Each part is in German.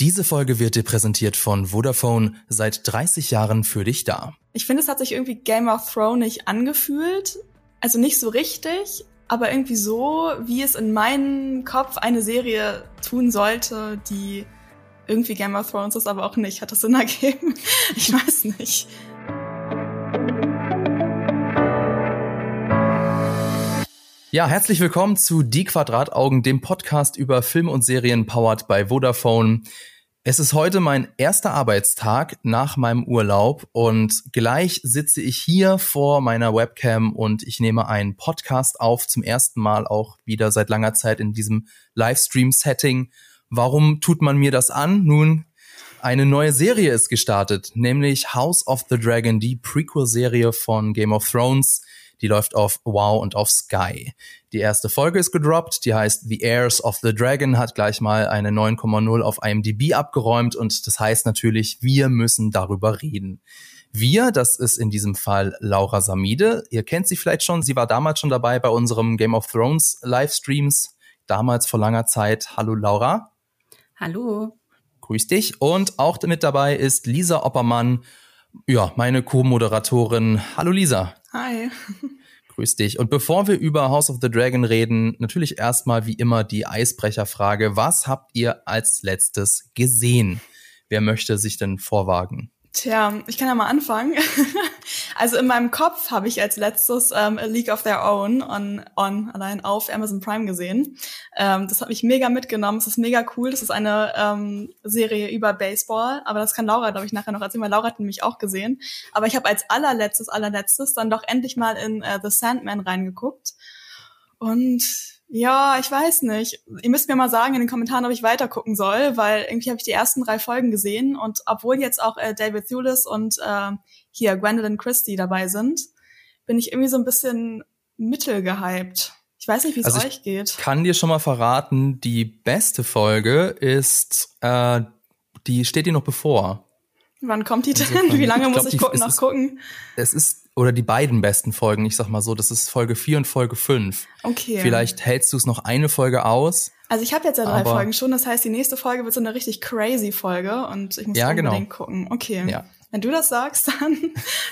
Diese Folge wird dir präsentiert von Vodafone, seit 30 Jahren für dich da. Ich finde, es hat sich irgendwie Game of Thrones angefühlt. Also nicht so richtig, aber irgendwie so, wie es in meinem Kopf eine Serie tun sollte, die irgendwie Game of Thrones ist, aber auch nicht. Hat das Sinn ergeben? Ich weiß nicht. Ja, herzlich willkommen zu Die Quadrataugen, dem Podcast über Film und Serien powered by Vodafone. Es ist heute mein erster Arbeitstag nach meinem Urlaub und gleich sitze ich hier vor meiner Webcam und ich nehme einen Podcast auf, zum ersten Mal auch wieder seit langer Zeit in diesem Livestream-Setting. Warum tut man mir das an? Nun, eine neue Serie ist gestartet, nämlich House of the Dragon, die Prequel-Serie von Game of Thrones. Die läuft auf Wow und auf Sky. Die erste Folge ist gedroppt, die heißt The Heirs of the Dragon, hat gleich mal eine 9,0 auf IMDb abgeräumt und das heißt natürlich, wir müssen darüber reden. Wir, das ist in diesem Fall Laura Samide. Ihr kennt sie vielleicht schon. Sie war damals schon dabei bei unserem Game of Thrones Livestreams. Damals vor langer Zeit. Hallo Laura. Hallo. Grüß dich. Und auch mit dabei ist Lisa Oppermann. Ja, meine Co-Moderatorin. Hallo Lisa. Hi. Grüß dich. Und bevor wir über House of the Dragon reden, natürlich erstmal wie immer die Eisbrecherfrage. Was habt ihr als letztes gesehen? Wer möchte sich denn vorwagen? Tja, ich kann ja mal anfangen. also in meinem Kopf habe ich als letztes ähm, A League of Their Own on, on allein auf Amazon Prime gesehen. Ähm, das hat mich mega mitgenommen. Es ist mega cool. Das ist eine ähm, Serie über Baseball, aber das kann Laura, glaube ich, nachher noch erzählen, weil Laura hat nämlich auch gesehen. Aber ich habe als allerletztes, allerletztes dann doch endlich mal in uh, The Sandman reingeguckt. Und ja, ich weiß nicht. Ihr müsst mir mal sagen in den Kommentaren, ob ich weiter gucken soll, weil irgendwie habe ich die ersten drei Folgen gesehen und obwohl jetzt auch äh, David Thewlis und äh, hier Gwendolyn Christie dabei sind, bin ich irgendwie so ein bisschen mittelgehypt. Ich weiß nicht, wie es also euch geht. Ich kann dir schon mal verraten, die beste Folge ist, äh, die steht dir noch bevor. Wann kommt die denn? Insofern, wie lange muss glaub, ich gucken, noch gucken? Es ist oder die beiden besten Folgen, ich sag mal so, das ist Folge 4 und Folge 5. Okay. Vielleicht hältst du es noch eine Folge aus. Also ich habe jetzt ja drei Folgen schon, das heißt, die nächste Folge wird so eine richtig crazy Folge und ich muss ja, genau. unbedingt genau. gucken. Okay. Ja. Wenn du das sagst, dann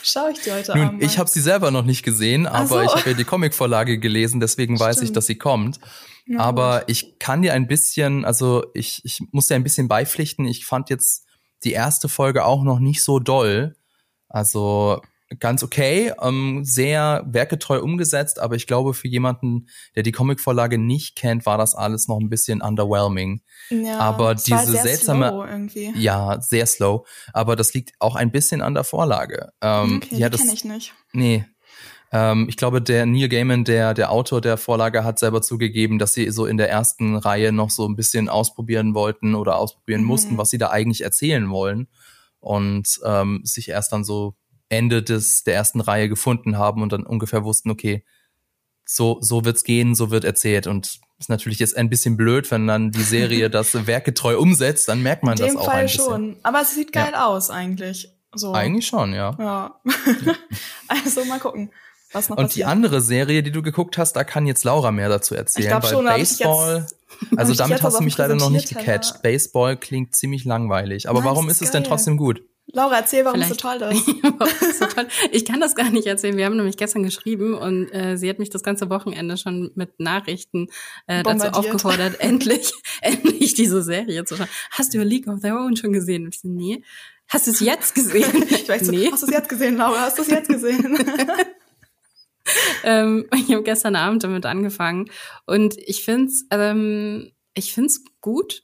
schaue ich die heute Nun, Abend. Ich habe sie selber noch nicht gesehen, aber so. ich habe ja die Comicvorlage gelesen, deswegen Stimmt. weiß ich, dass sie kommt. Ja, aber gut. ich kann dir ein bisschen, also ich, ich muss dir ein bisschen beipflichten. Ich fand jetzt die erste Folge auch noch nicht so doll. Also ganz okay, ähm, sehr werketreu umgesetzt, aber ich glaube, für jemanden, der die Comicvorlage nicht kennt, war das alles noch ein bisschen underwhelming. Ja, aber diese seltsame, ja, sehr slow. Aber das liegt auch ein bisschen an der Vorlage. Ähm, okay, ja, das kenne ich nicht. Nee. Ähm, ich glaube, der Neil Gaiman, der der Autor der Vorlage, hat selber zugegeben, dass sie so in der ersten Reihe noch so ein bisschen ausprobieren wollten oder ausprobieren mhm. mussten, was sie da eigentlich erzählen wollen und ähm, sich erst dann so Ende des, der ersten Reihe gefunden haben und dann ungefähr wussten, okay, so, so wird's gehen, so wird erzählt. Und ist natürlich jetzt ein bisschen blöd, wenn dann die Serie das werketreu umsetzt, dann merkt man das auch Fall ein bisschen. schon. Aber es sieht geil ja. aus eigentlich. So. Eigentlich schon, ja. Ja. also mal gucken. Was noch und passiert. die andere Serie, die du geguckt hast, da kann jetzt Laura mehr dazu erzählen. Ich glaub schon, Baseball, also damit hast du mich leider noch nicht gecatcht. Baseball klingt ziemlich langweilig. Aber nice, warum ist geil. es denn trotzdem gut? Laura, erzähl, warum es so toll ist. so toll. Ich kann das gar nicht erzählen. Wir haben nämlich gestern geschrieben und äh, sie hat mich das ganze Wochenende schon mit Nachrichten äh, dazu aufgefordert, endlich, endlich diese Serie zu schauen. Hast du League of Their Own schon gesehen? Und ich so, nee. Hast du es jetzt gesehen? ich weiß nee. So, hast du es jetzt gesehen, Laura? Hast du es jetzt gesehen? ähm, ich habe gestern Abend damit angefangen und ich find's, ähm, ich find's gut,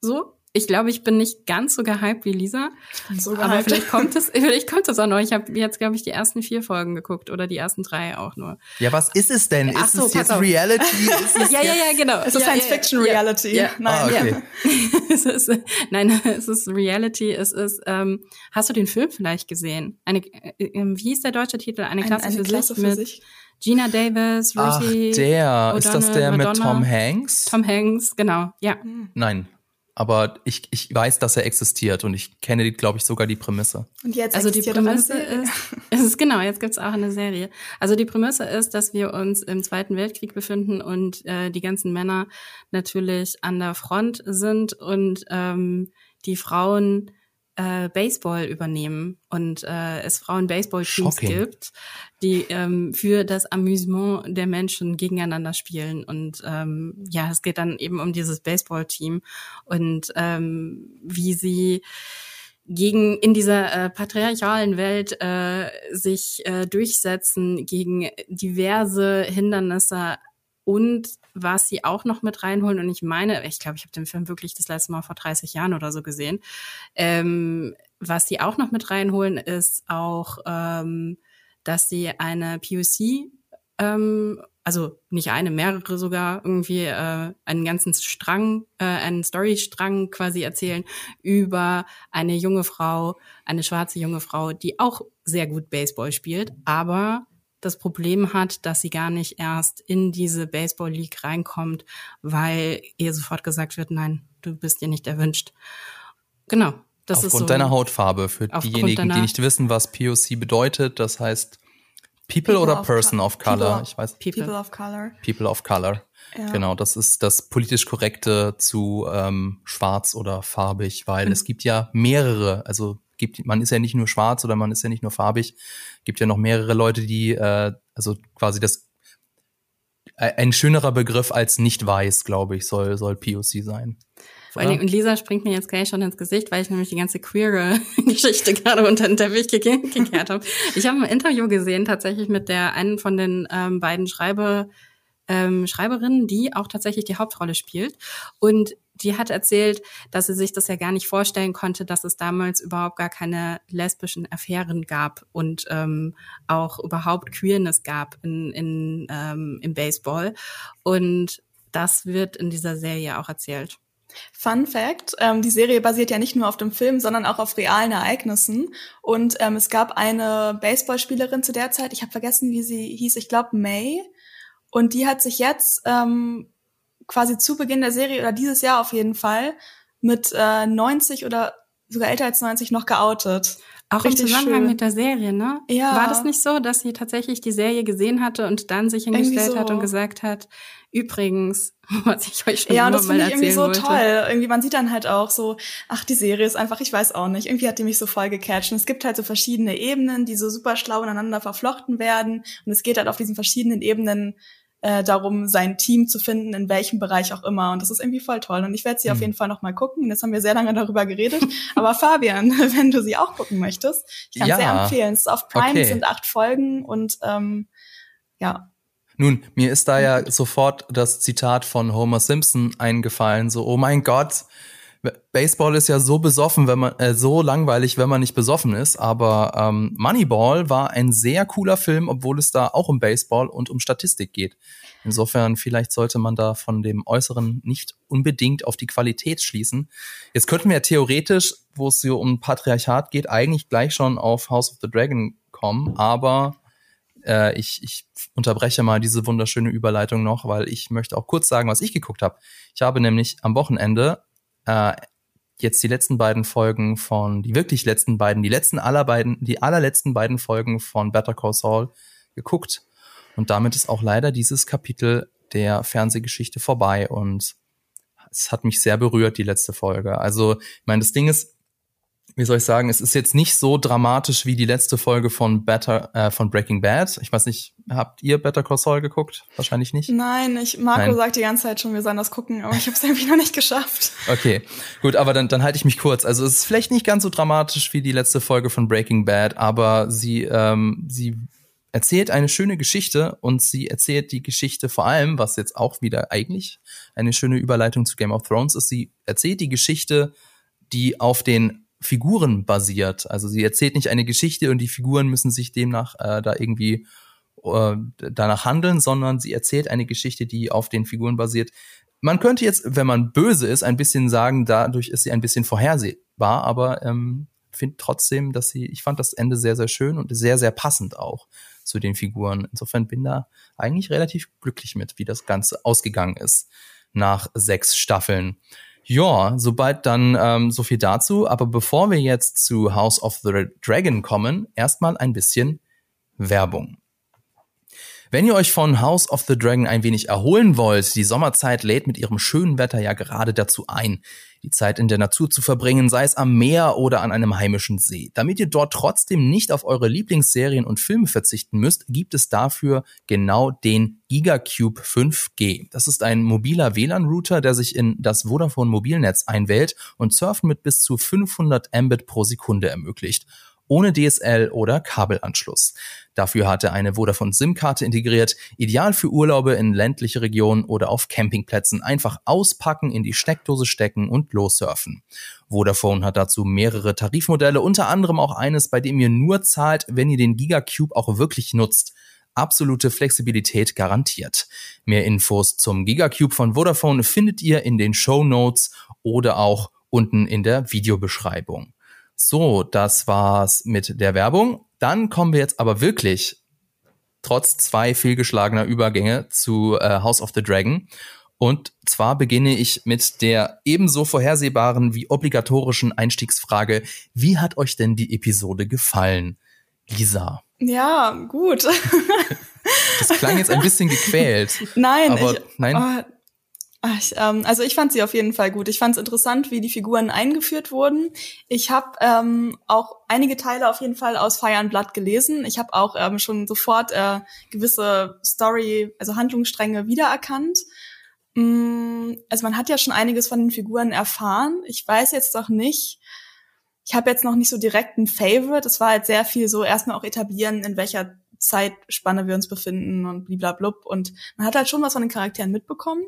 so ich glaube, ich bin nicht ganz so gehypt wie Lisa. So gehypt. Aber vielleicht kommt es, vielleicht kommt es auch noch. Ich habe jetzt, glaube ich, die ersten vier Folgen geguckt oder die ersten drei auch nur. Ja, was ist es denn? Ach ist so, es jetzt auf. Reality? Ist es ja, ja, ja, genau. Es ist ja, Science-Fiction-Reality. Ja, ja. Nein, ah, okay. es ist, nein, es ist Reality. Es ist, ähm, hast du den Film vielleicht gesehen? Eine, äh, wie hieß der deutsche Titel? Eine Klasse, eine, eine für, Klasse sich für mit sich. Gina Davis, Ruthie Ach, der. ist das der Madonna, mit Tom Hanks? Tom Hanks, genau, ja. Nein aber ich, ich weiß, dass er existiert und ich kenne, glaube ich, sogar die Prämisse. Und jetzt also die Prämisse ist, es ist genau, jetzt gibt's auch eine Serie. Also die Prämisse ist, dass wir uns im Zweiten Weltkrieg befinden und äh, die ganzen Männer natürlich an der Front sind und ähm, die Frauen äh, Baseball übernehmen und äh, es Frauen-Baseball-Teams gibt, die ähm, für das Amüsement der Menschen gegeneinander spielen. Und ähm, ja, es geht dann eben um dieses Baseball-Team. Und ähm, wie sie gegen in dieser äh, patriarchalen Welt äh, sich äh, durchsetzen gegen diverse Hindernisse und was sie auch noch mit reinholen, und ich meine, ich glaube, ich habe den Film wirklich das letzte Mal vor 30 Jahren oder so gesehen, ähm, was sie auch noch mit reinholen, ist auch, ähm, dass sie eine POC, ähm, also nicht eine, mehrere sogar, irgendwie äh, einen ganzen Strang, äh, einen Storystrang quasi erzählen über eine junge Frau, eine schwarze junge Frau, die auch sehr gut Baseball spielt, aber das Problem hat, dass sie gar nicht erst in diese Baseball League reinkommt, weil ihr sofort gesagt wird, nein, du bist dir nicht erwünscht. Genau. Das Aufgrund ist so, deiner Hautfarbe. Für diejenigen, die nicht wissen, was POC bedeutet, das heißt People, people oder Person of Color? People, ich weiß. People. people of Color. People of Color. Ja. Genau, das ist das politisch korrekte zu ähm, schwarz oder farbig, weil mhm. es gibt ja mehrere, also gibt, man ist ja nicht nur schwarz oder man ist ja nicht nur farbig, gibt ja noch mehrere Leute, die, äh, also quasi das äh, ein schönerer Begriff als nicht weiß, glaube ich, soll, soll POC sein. Vor Dingen, und Lisa springt mir jetzt gleich schon ins Gesicht, weil ich nämlich die ganze queere Geschichte gerade unter den Teppich ge gekehrt habe. Ich habe ein Interview gesehen, tatsächlich mit der einen von den ähm, beiden Schreiber, ähm, Schreiberin, die auch tatsächlich die Hauptrolle spielt. Und die hat erzählt, dass sie sich das ja gar nicht vorstellen konnte, dass es damals überhaupt gar keine lesbischen Affären gab und ähm, auch überhaupt Queerness gab in, in, ähm, im Baseball. Und das wird in dieser Serie auch erzählt. Fun Fact, ähm, die Serie basiert ja nicht nur auf dem Film, sondern auch auf realen Ereignissen. Und ähm, es gab eine Baseballspielerin zu der Zeit, ich habe vergessen, wie sie hieß, ich glaube May, und die hat sich jetzt ähm, quasi zu Beginn der Serie oder dieses Jahr auf jeden Fall mit äh, 90 oder sogar älter als 90 noch geoutet. Auch Richtig im Zusammenhang schön. mit der Serie, ne? Ja. War das nicht so, dass sie tatsächlich die Serie gesehen hatte und dann sich hingestellt so. hat und gesagt hat, übrigens, was ich euch schon ja, das mal ich irgendwie so wollte. toll. Irgendwie man sieht dann halt auch so, ach die Serie ist einfach, ich weiß auch nicht, irgendwie hat die mich so voll gecatcht. Und es gibt halt so verschiedene Ebenen, die so super schlau ineinander verflochten werden und es geht halt auf diesen verschiedenen Ebenen äh, darum, sein Team zu finden, in welchem Bereich auch immer. Und das ist irgendwie voll toll. Und ich werde sie mhm. auf jeden Fall noch mal gucken. Jetzt haben wir sehr lange darüber geredet. Aber Fabian, wenn du sie auch gucken möchtest, ich kann ja. sehr empfehlen. Es ist auf Prime, okay. es sind acht Folgen und ähm, ja. Nun, mir ist da ja sofort das Zitat von Homer Simpson eingefallen, so, oh mein Gott, Baseball ist ja so besoffen, wenn man äh, so langweilig, wenn man nicht besoffen ist. Aber ähm, Moneyball war ein sehr cooler Film, obwohl es da auch um Baseball und um Statistik geht. Insofern vielleicht sollte man da von dem Äußeren nicht unbedingt auf die Qualität schließen. Jetzt könnten wir theoretisch, wo es so um Patriarchat geht, eigentlich gleich schon auf House of the Dragon kommen. Aber äh, ich, ich unterbreche mal diese wunderschöne Überleitung noch, weil ich möchte auch kurz sagen, was ich geguckt habe. Ich habe nämlich am Wochenende äh, jetzt die letzten beiden Folgen von, die wirklich letzten beiden, die letzten aller beiden, die allerletzten beiden Folgen von Better Call Saul geguckt. Und damit ist auch leider dieses Kapitel der Fernsehgeschichte vorbei und es hat mich sehr berührt, die letzte Folge. Also, ich meine, das Ding ist, wie soll ich sagen, es ist jetzt nicht so dramatisch wie die letzte Folge von Better, äh, von Breaking Bad. Ich weiß nicht, habt ihr Better Call Saul geguckt? Wahrscheinlich nicht. Nein, ich, Marco Nein. sagt die ganze Zeit schon, wir sollen das gucken, aber ich habe es irgendwie noch nicht geschafft. Okay, gut, aber dann, dann halte ich mich kurz. Also es ist vielleicht nicht ganz so dramatisch wie die letzte Folge von Breaking Bad, aber sie, ähm, sie erzählt eine schöne Geschichte und sie erzählt die Geschichte vor allem, was jetzt auch wieder eigentlich eine schöne Überleitung zu Game of Thrones ist, sie erzählt die Geschichte, die auf den Figuren basiert. Also sie erzählt nicht eine Geschichte und die Figuren müssen sich demnach äh, da irgendwie äh, danach handeln, sondern sie erzählt eine Geschichte, die auf den Figuren basiert. Man könnte jetzt, wenn man böse ist, ein bisschen sagen, dadurch ist sie ein bisschen vorhersehbar, aber ähm, finde trotzdem, dass sie, ich fand das Ende sehr, sehr schön und sehr, sehr passend auch zu den Figuren. Insofern bin da eigentlich relativ glücklich mit, wie das Ganze ausgegangen ist nach sechs Staffeln. Ja, sobald dann ähm, so viel dazu. Aber bevor wir jetzt zu House of the Dragon kommen, erstmal ein bisschen Werbung. Wenn ihr euch von House of the Dragon ein wenig erholen wollt, die Sommerzeit lädt mit ihrem schönen Wetter ja gerade dazu ein, die Zeit in der Natur zu verbringen, sei es am Meer oder an einem heimischen See. Damit ihr dort trotzdem nicht auf eure Lieblingsserien und Filme verzichten müsst, gibt es dafür genau den GigaCube 5G. Das ist ein mobiler WLAN-Router, der sich in das Vodafone Mobilnetz einwählt und Surfen mit bis zu 500 Mbit pro Sekunde ermöglicht ohne DSL oder Kabelanschluss. Dafür hat er eine Vodafone SIM-Karte integriert, ideal für Urlaube in ländliche Regionen oder auf Campingplätzen. Einfach auspacken, in die Steckdose stecken und lossurfen. Vodafone hat dazu mehrere Tarifmodelle, unter anderem auch eines, bei dem ihr nur zahlt, wenn ihr den Gigacube auch wirklich nutzt absolute Flexibilität garantiert. Mehr Infos zum Gigacube von Vodafone findet ihr in den Show Notes oder auch unten in der Videobeschreibung. So, das war's mit der Werbung. Dann kommen wir jetzt aber wirklich trotz zwei fehlgeschlagener Übergänge zu äh, House of the Dragon. Und zwar beginne ich mit der ebenso vorhersehbaren wie obligatorischen Einstiegsfrage. Wie hat euch denn die Episode gefallen? Lisa. Ja, gut. das klang jetzt ein bisschen gequält. Nein, aber ich, nein. Oh, ich, ähm, also ich fand sie auf jeden Fall gut. Ich fand es interessant, wie die Figuren eingeführt wurden. Ich habe ähm, auch einige Teile auf jeden Fall aus Fire and Blood gelesen. Ich habe auch ähm, schon sofort äh, gewisse Story, also Handlungsstränge wiedererkannt. Mm, also man hat ja schon einiges von den Figuren erfahren. Ich weiß jetzt doch nicht. Ich habe jetzt noch nicht so direkt ein Favorite. Es war halt sehr viel so erstmal auch etablieren, in welcher Zeitspanne wir uns befinden und bliblablub. Und man hat halt schon was von den Charakteren mitbekommen.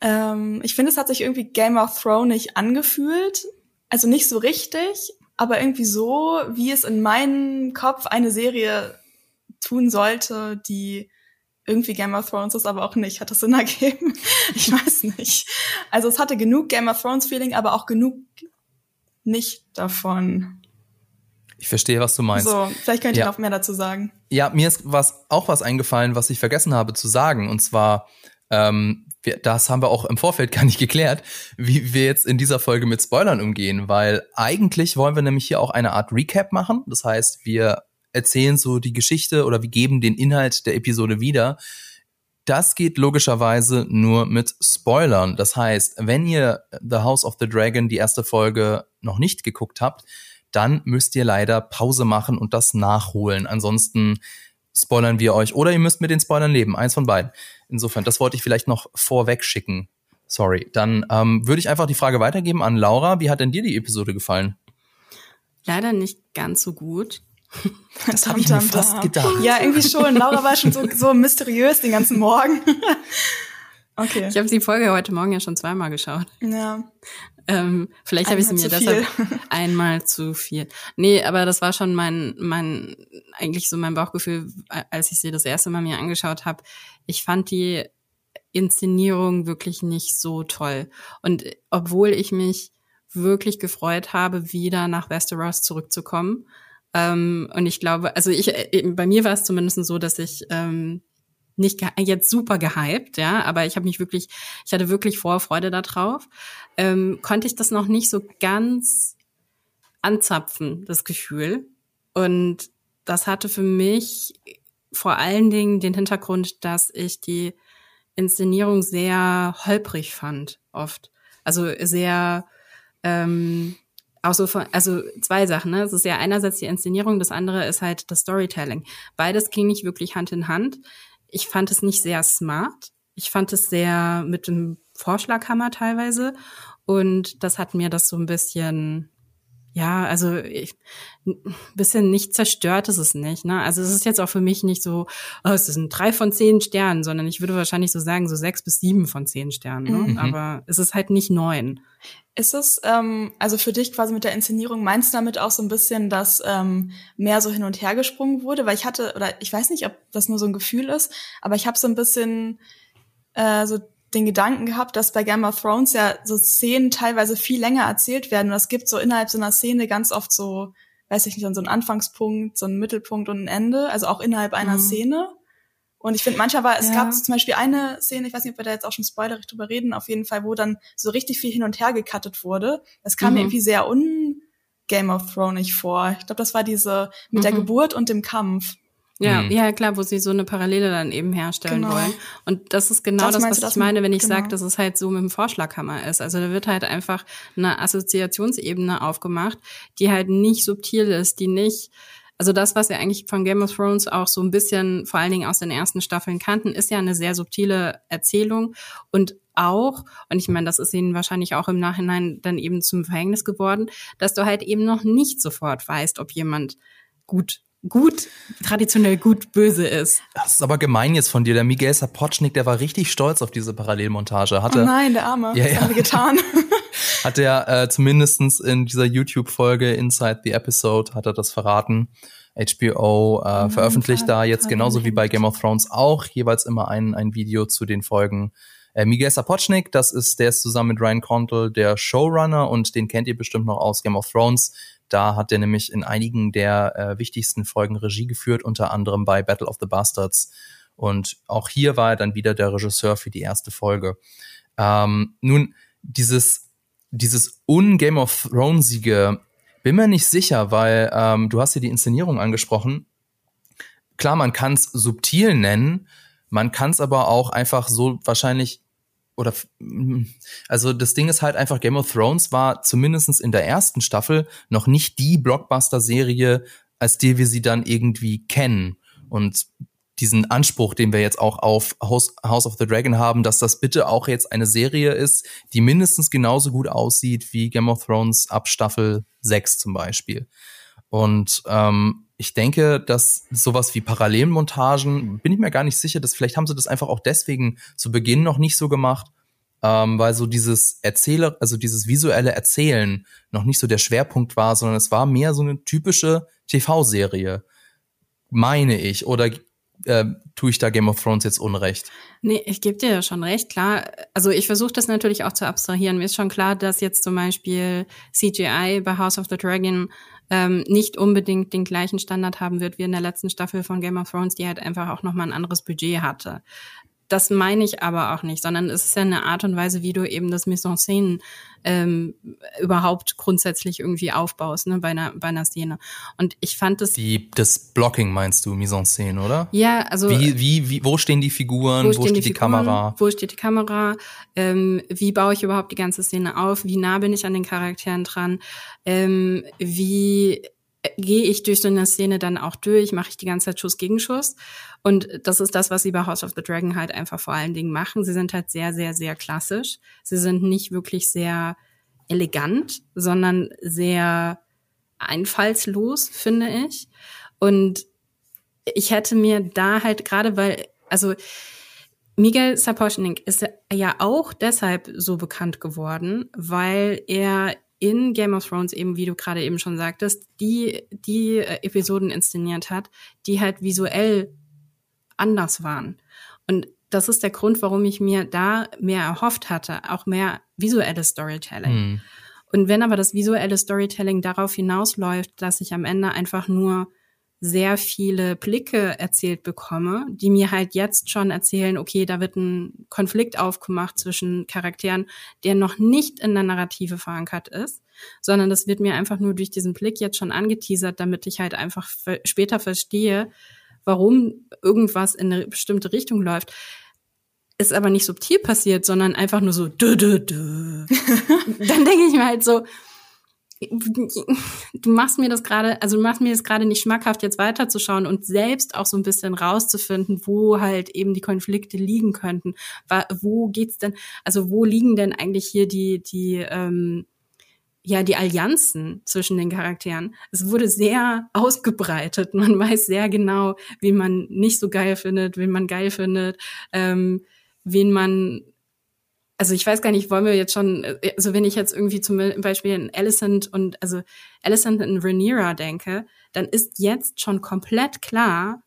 Ähm, ich finde, es hat sich irgendwie Game of Thrones nicht angefühlt. Also nicht so richtig, aber irgendwie so, wie es in meinem Kopf eine Serie tun sollte, die irgendwie Game of Thrones ist, aber auch nicht. Hat das Sinn ergeben? Ich weiß nicht. Also es hatte genug Game of Thrones Feeling, aber auch genug nicht davon. Ich verstehe, was du meinst. So, vielleicht könnt ihr ja. noch mehr dazu sagen. Ja, mir ist was, auch was eingefallen, was ich vergessen habe zu sagen. Und zwar, ähm, wir, das haben wir auch im Vorfeld gar nicht geklärt, wie wir jetzt in dieser Folge mit Spoilern umgehen, weil eigentlich wollen wir nämlich hier auch eine Art Recap machen. Das heißt, wir erzählen so die Geschichte oder wir geben den Inhalt der Episode wieder. Das geht logischerweise nur mit Spoilern. Das heißt, wenn ihr The House of the Dragon, die erste Folge, noch nicht geguckt habt, dann müsst ihr leider Pause machen und das nachholen. Ansonsten spoilern wir euch. Oder ihr müsst mit den Spoilern leben. Eins von beiden. Insofern, das wollte ich vielleicht noch vorweg schicken. Sorry. Dann ähm, würde ich einfach die Frage weitergeben an Laura. Wie hat denn dir die Episode gefallen? Leider nicht ganz so gut. Das habe ich mir fast gedacht. Ja, irgendwie schon. Laura war schon so, so mysteriös den ganzen Morgen. Okay. Ich habe die Folge heute Morgen ja schon zweimal geschaut. Ja. Ähm, vielleicht habe ich sie mir deshalb einmal zu viel. Nee, aber das war schon mein, mein, eigentlich so mein Bauchgefühl, als ich sie das erste Mal mir angeschaut habe. Ich fand die Inszenierung wirklich nicht so toll. Und obwohl ich mich wirklich gefreut habe, wieder nach Westeros zurückzukommen. Ähm, und ich glaube, also ich, äh, bei mir war es zumindest so, dass ich ähm, nicht jetzt super gehypt, ja, aber ich habe mich wirklich, ich hatte wirklich Vorfreude darauf, ähm, konnte ich das noch nicht so ganz anzapfen, das Gefühl. Und das hatte für mich vor allen Dingen den Hintergrund, dass ich die Inszenierung sehr holprig fand, oft. Also sehr, ähm, auch so von, also zwei Sachen, ne? Es ist ja einerseits die Inszenierung, das andere ist halt das Storytelling. Beides ging nicht wirklich Hand in Hand. Ich fand es nicht sehr smart. Ich fand es sehr mit dem Vorschlaghammer teilweise. Und das hat mir das so ein bisschen, ja, also ich, ein bisschen nicht zerstört ist es nicht. Ne? Also es ist jetzt auch für mich nicht so, oh, es sind drei von zehn Sternen, sondern ich würde wahrscheinlich so sagen, so sechs bis sieben von zehn Sternen. Ne? Mhm. Aber es ist halt nicht neun. Ist es, ähm, also für dich quasi mit der Inszenierung, meinst du damit auch so ein bisschen, dass ähm, mehr so hin und her gesprungen wurde? Weil ich hatte, oder ich weiß nicht, ob das nur so ein Gefühl ist, aber ich habe so ein bisschen äh, so den Gedanken gehabt, dass bei Game of Thrones ja so Szenen teilweise viel länger erzählt werden. Und es gibt so innerhalb so einer Szene ganz oft so, weiß ich nicht, so einen Anfangspunkt, so einen Mittelpunkt und ein Ende, also auch innerhalb einer mhm. Szene. Und ich finde, manchmal war, es ja. gab zum Beispiel eine Szene, ich weiß nicht, ob wir da jetzt auch schon spoilerig drüber reden, auf jeden Fall, wo dann so richtig viel hin und her gecuttet wurde. Das kam mhm. mir irgendwie sehr un Game of Thrones vor. Ich glaube, das war diese mit mhm. der Geburt und dem Kampf. Ja, mhm. ja, klar, wo sie so eine Parallele dann eben herstellen genau. wollen. Und das ist genau das, das was ich meine, wenn ich genau. sage, dass es halt so mit dem Vorschlaghammer ist. Also da wird halt einfach eine Assoziationsebene aufgemacht, die halt nicht subtil ist, die nicht also das, was wir eigentlich von Game of Thrones auch so ein bisschen, vor allen Dingen aus den ersten Staffeln kannten, ist ja eine sehr subtile Erzählung und auch, und ich meine, das ist ihnen wahrscheinlich auch im Nachhinein dann eben zum Verhängnis geworden, dass du halt eben noch nicht sofort weißt, ob jemand gut gut, traditionell gut böse ist. Das ist aber gemein jetzt von dir. Der Miguel Sapochnik, der war richtig stolz auf diese Parallelmontage. Hatte, oh nein, der Arme. Ja, ja. Was haben wir getan? hat er äh, zumindestens in dieser YouTube-Folge Inside the Episode hat er das verraten. HBO äh, oh veröffentlicht da jetzt genauso wie bei Game of Thrones auch jeweils immer ein, ein Video zu den Folgen. Äh, Miguel Sapochnik, das ist, der ist zusammen mit Ryan Condal der Showrunner und den kennt ihr bestimmt noch aus Game of Thrones. Da hat er nämlich in einigen der äh, wichtigsten Folgen Regie geführt, unter anderem bei Battle of the Bastards. Und auch hier war er dann wieder der Regisseur für die erste Folge. Ähm, nun, dieses, dieses un-Game of Thronesige, bin mir nicht sicher, weil ähm, du hast hier die Inszenierung angesprochen. Klar, man kann es subtil nennen, man kann es aber auch einfach so wahrscheinlich oder also das Ding ist halt einfach, Game of Thrones war zumindestens in der ersten Staffel noch nicht die Blockbuster-Serie, als die wir sie dann irgendwie kennen. Und diesen Anspruch, den wir jetzt auch auf House, House of the Dragon haben, dass das bitte auch jetzt eine Serie ist, die mindestens genauso gut aussieht wie Game of Thrones ab Staffel 6 zum Beispiel. Und ähm, ich denke, dass sowas wie Parallelmontagen, bin ich mir gar nicht sicher, dass vielleicht haben sie das einfach auch deswegen zu Beginn noch nicht so gemacht, ähm, weil so dieses Erzähler, also dieses visuelle Erzählen noch nicht so der Schwerpunkt war, sondern es war mehr so eine typische TV-Serie, meine ich. Oder äh, tue ich da Game of Thrones jetzt unrecht? Nee, ich gebe dir schon recht, klar. Also ich versuche das natürlich auch zu abstrahieren. Mir ist schon klar, dass jetzt zum Beispiel CGI bei House of the Dragon ähm, nicht unbedingt den gleichen Standard haben wird wie in der letzten Staffel von Game of Thrones, die halt einfach auch nochmal ein anderes Budget hatte. Das meine ich aber auch nicht, sondern es ist ja eine Art und Weise, wie du eben das Mise en Scène ähm, überhaupt grundsätzlich irgendwie aufbaust, ne, bei einer, bei einer Szene. Und ich fand das. Die, das Blocking meinst du, Mise en Scène, oder? Ja, also. Wie, wie, wie, wo stehen die Figuren? Wo, wo steht die, die Figuren, Kamera? Wo steht die Kamera? Ähm, wie baue ich überhaupt die ganze Szene auf? Wie nah bin ich an den Charakteren dran? Ähm, wie gehe ich durch so eine Szene dann auch durch, mache ich die ganze Zeit Schuss gegen Schuss. Und das ist das, was sie bei House of the Dragon halt einfach vor allen Dingen machen. Sie sind halt sehr, sehr, sehr klassisch. Sie sind nicht wirklich sehr elegant, sondern sehr einfallslos, finde ich. Und ich hätte mir da halt gerade, weil, also Miguel Sapochnik ist ja auch deshalb so bekannt geworden, weil er in Game of Thrones eben, wie du gerade eben schon sagtest, die, die äh, Episoden inszeniert hat, die halt visuell anders waren. Und das ist der Grund, warum ich mir da mehr erhofft hatte, auch mehr visuelles Storytelling. Mhm. Und wenn aber das visuelle Storytelling darauf hinausläuft, dass ich am Ende einfach nur sehr viele Blicke erzählt bekomme, die mir halt jetzt schon erzählen, okay, da wird ein Konflikt aufgemacht zwischen Charakteren, der noch nicht in der Narrative verankert ist, sondern das wird mir einfach nur durch diesen Blick jetzt schon angeteasert, damit ich halt einfach später verstehe, warum irgendwas in eine bestimmte Richtung läuft. Ist aber nicht subtil passiert, sondern einfach nur so dö, dö, dö. Dann denke ich mir halt so, du machst mir das gerade, also du machst mir das gerade nicht schmackhaft, jetzt weiterzuschauen und selbst auch so ein bisschen rauszufinden, wo halt eben die Konflikte liegen könnten. Wo geht's denn, also wo liegen denn eigentlich hier die, die, ähm, ja, die Allianzen zwischen den Charakteren. Es wurde sehr ausgebreitet. Man weiß sehr genau, wen man nicht so geil findet, wen man geil findet, ähm, wen man also ich weiß gar nicht, wollen wir jetzt schon, also wenn ich jetzt irgendwie zum Beispiel an Alicent und, also Alicent und Rhaenyra denke, dann ist jetzt schon komplett klar,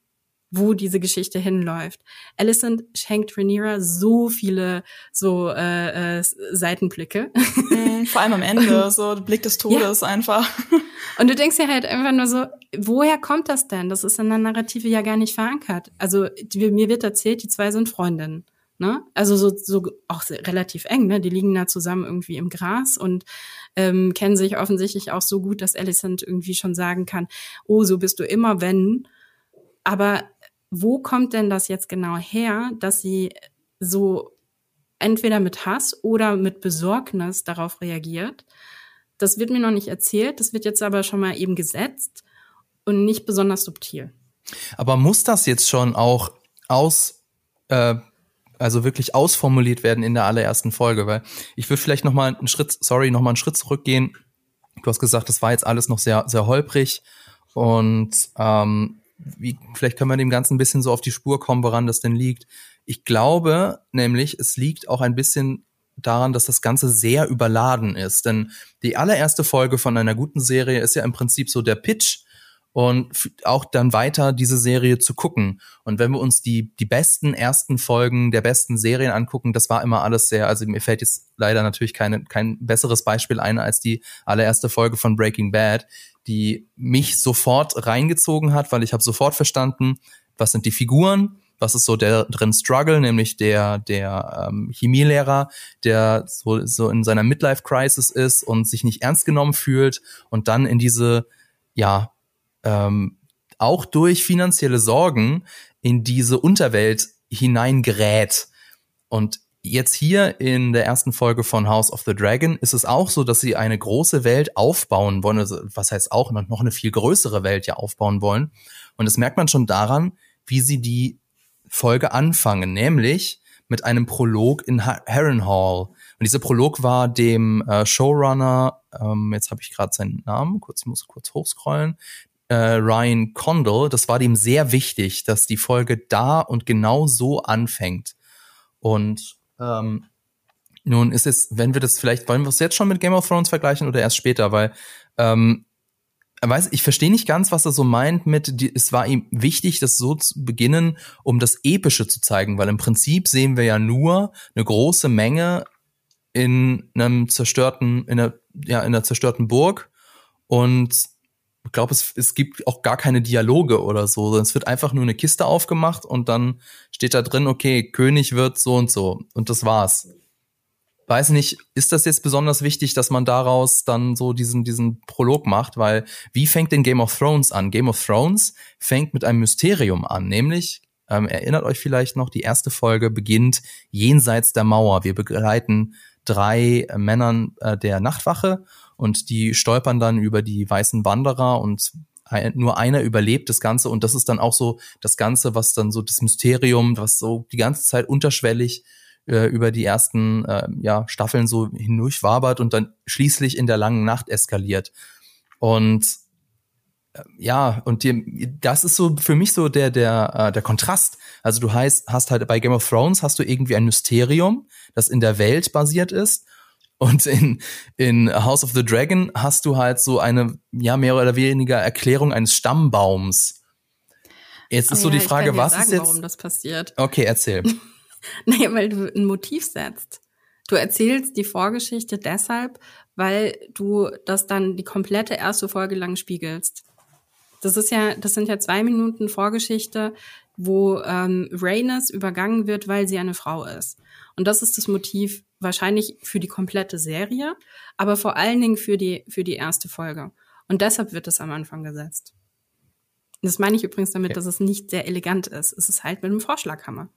wo diese Geschichte hinläuft. Alicent schenkt Rhaenyra so viele so äh, äh, Seitenblicke. Mhm, vor allem am Ende, so Blick des Todes ja. einfach. Und du denkst ja halt einfach nur so, woher kommt das denn? Das ist in der Narrative ja gar nicht verankert. Also die, mir wird erzählt, die zwei sind Freundinnen. Ne? Also so, so auch relativ eng, ne? Die liegen da zusammen irgendwie im Gras und ähm, kennen sich offensichtlich auch so gut, dass Alicent irgendwie schon sagen kann, oh, so bist du immer, wenn Aber wo kommt denn das jetzt genau her, dass sie so entweder mit Hass oder mit Besorgnis darauf reagiert? Das wird mir noch nicht erzählt, das wird jetzt aber schon mal eben gesetzt und nicht besonders subtil. Aber muss das jetzt schon auch aus, äh, also wirklich ausformuliert werden in der allerersten Folge? Weil ich würde vielleicht noch mal einen Schritt, sorry, noch mal einen Schritt zurückgehen. Du hast gesagt, das war jetzt alles noch sehr, sehr holprig und ähm, wie, vielleicht können wir dem Ganzen ein bisschen so auf die Spur kommen, woran das denn liegt. Ich glaube nämlich, es liegt auch ein bisschen daran, dass das Ganze sehr überladen ist. Denn die allererste Folge von einer guten Serie ist ja im Prinzip so der Pitch und auch dann weiter diese Serie zu gucken. Und wenn wir uns die, die besten ersten Folgen der besten Serien angucken, das war immer alles sehr, also mir fällt jetzt leider natürlich keine, kein besseres Beispiel ein als die allererste Folge von Breaking Bad, die mich sofort reingezogen hat, weil ich habe sofort verstanden, was sind die Figuren, was ist so der drin Struggle, nämlich der der ähm, Chemielehrer, der so so in seiner Midlife Crisis ist und sich nicht ernst genommen fühlt und dann in diese ja ähm, auch durch finanzielle Sorgen in diese Unterwelt hineingerät. Und jetzt hier in der ersten Folge von House of the Dragon ist es auch so, dass sie eine große Welt aufbauen wollen, also was heißt auch noch eine viel größere Welt ja aufbauen wollen. Und das merkt man schon daran, wie sie die Folge anfangen, nämlich mit einem Prolog in Harrenhal. Und dieser Prolog war dem äh, Showrunner, ähm, jetzt habe ich gerade seinen Namen, kurz muss kurz hochscrollen, äh, Ryan Condal, das war dem sehr wichtig, dass die Folge da und genau so anfängt. Und ähm, nun ist es, wenn wir das vielleicht, wollen wir es jetzt schon mit Game of Thrones vergleichen oder erst später, weil ähm, weiß, ich verstehe nicht ganz, was er so meint mit, die, es war ihm wichtig, das so zu beginnen, um das Epische zu zeigen, weil im Prinzip sehen wir ja nur eine große Menge in einem zerstörten, in einer, ja, in einer zerstörten Burg. Und ich glaube, es, es gibt auch gar keine Dialoge oder so, es wird einfach nur eine Kiste aufgemacht und dann steht da drin, okay, König wird so und so und das war's. Weiß nicht, ist das jetzt besonders wichtig, dass man daraus dann so diesen, diesen Prolog macht, weil wie fängt denn Game of Thrones an? Game of Thrones fängt mit einem Mysterium an, nämlich, ähm, erinnert euch vielleicht noch, die erste Folge beginnt jenseits der Mauer. Wir begleiten drei äh, Männern äh, der Nachtwache und die stolpern dann über die weißen Wanderer und nur einer überlebt das Ganze und das ist dann auch so das Ganze, was dann so das Mysterium, was so die ganze Zeit unterschwellig äh, über die ersten äh, ja, Staffeln so hindurchwabert und dann schließlich in der langen Nacht eskaliert. Und äh, ja, und die, das ist so für mich so der der äh, der Kontrast. Also du heißt, hast halt bei Game of Thrones hast du irgendwie ein Mysterium, das in der Welt basiert ist und in, in House of the Dragon hast du halt so eine, ja, mehr oder weniger Erklärung eines Stammbaums. Jetzt ist oh, so ja, die Frage, was sagen, ist jetzt? Warum das passiert? Okay, erzähl. nee, weil du ein Motiv setzt. Du erzählst die Vorgeschichte deshalb, weil du das dann die komplette erste Folge lang spiegelst. Das ist ja, das sind ja zwei Minuten Vorgeschichte, wo ähm, Rhaenys übergangen wird, weil sie eine Frau ist. Und das ist das Motiv wahrscheinlich für die komplette Serie, aber vor allen Dingen für die, für die erste Folge. Und deshalb wird es am Anfang gesetzt. Das meine ich übrigens damit, okay. dass es nicht sehr elegant ist. Es ist halt mit einem Vorschlaghammer.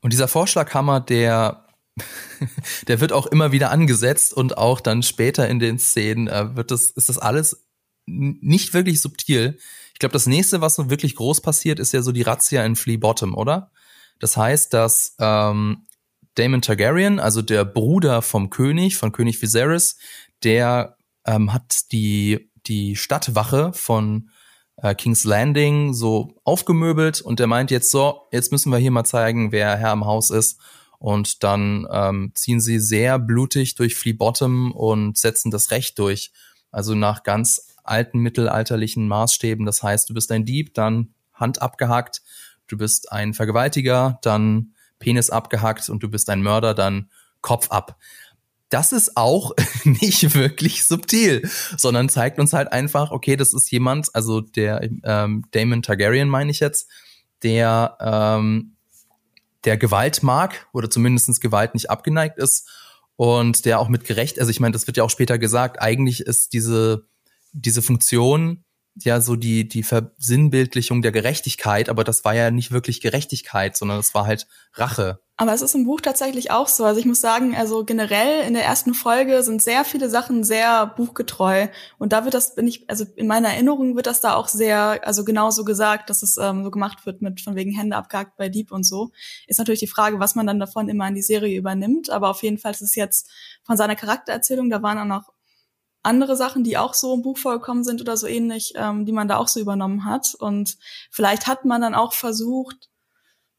Und dieser Vorschlaghammer, der, der wird auch immer wieder angesetzt und auch dann später in den Szenen äh, wird das, ist das alles nicht wirklich subtil. Ich glaube, das nächste, was so wirklich groß passiert, ist ja so die Razzia in Flea Bottom, oder? Das heißt, dass ähm, Damon Targaryen, also der Bruder vom König, von König Viserys, der ähm, hat die, die Stadtwache von äh, King's Landing so aufgemöbelt und der meint jetzt so, jetzt müssen wir hier mal zeigen, wer Herr im Haus ist. Und dann ähm, ziehen sie sehr blutig durch Flea Bottom und setzen das Recht durch. Also nach ganz alten mittelalterlichen Maßstäben. Das heißt, du bist ein Dieb, dann Hand abgehackt, du bist ein Vergewaltiger, dann Penis abgehackt und du bist ein Mörder, dann Kopf ab. Das ist auch nicht wirklich subtil, sondern zeigt uns halt einfach, okay, das ist jemand, also der ähm, Damon Targaryen meine ich jetzt, der ähm, der Gewalt mag oder zumindestens Gewalt nicht abgeneigt ist und der auch mit gerecht, also ich meine, das wird ja auch später gesagt, eigentlich ist diese diese Funktion ja so die, die Versinnbildlichung der Gerechtigkeit, aber das war ja nicht wirklich Gerechtigkeit, sondern das war halt Rache. Aber es ist im Buch tatsächlich auch so. Also ich muss sagen, also generell in der ersten Folge sind sehr viele Sachen sehr buchgetreu. Und da wird das, bin ich, also in meiner Erinnerung wird das da auch sehr, also genauso gesagt, dass es ähm, so gemacht wird mit von wegen Hände abgehakt bei Dieb und so. Ist natürlich die Frage, was man dann davon immer in die Serie übernimmt. Aber auf jeden Fall ist es jetzt von seiner Charaktererzählung, da waren auch noch andere Sachen, die auch so im Buch vorgekommen sind oder so ähnlich, ähm, die man da auch so übernommen hat. Und vielleicht hat man dann auch versucht,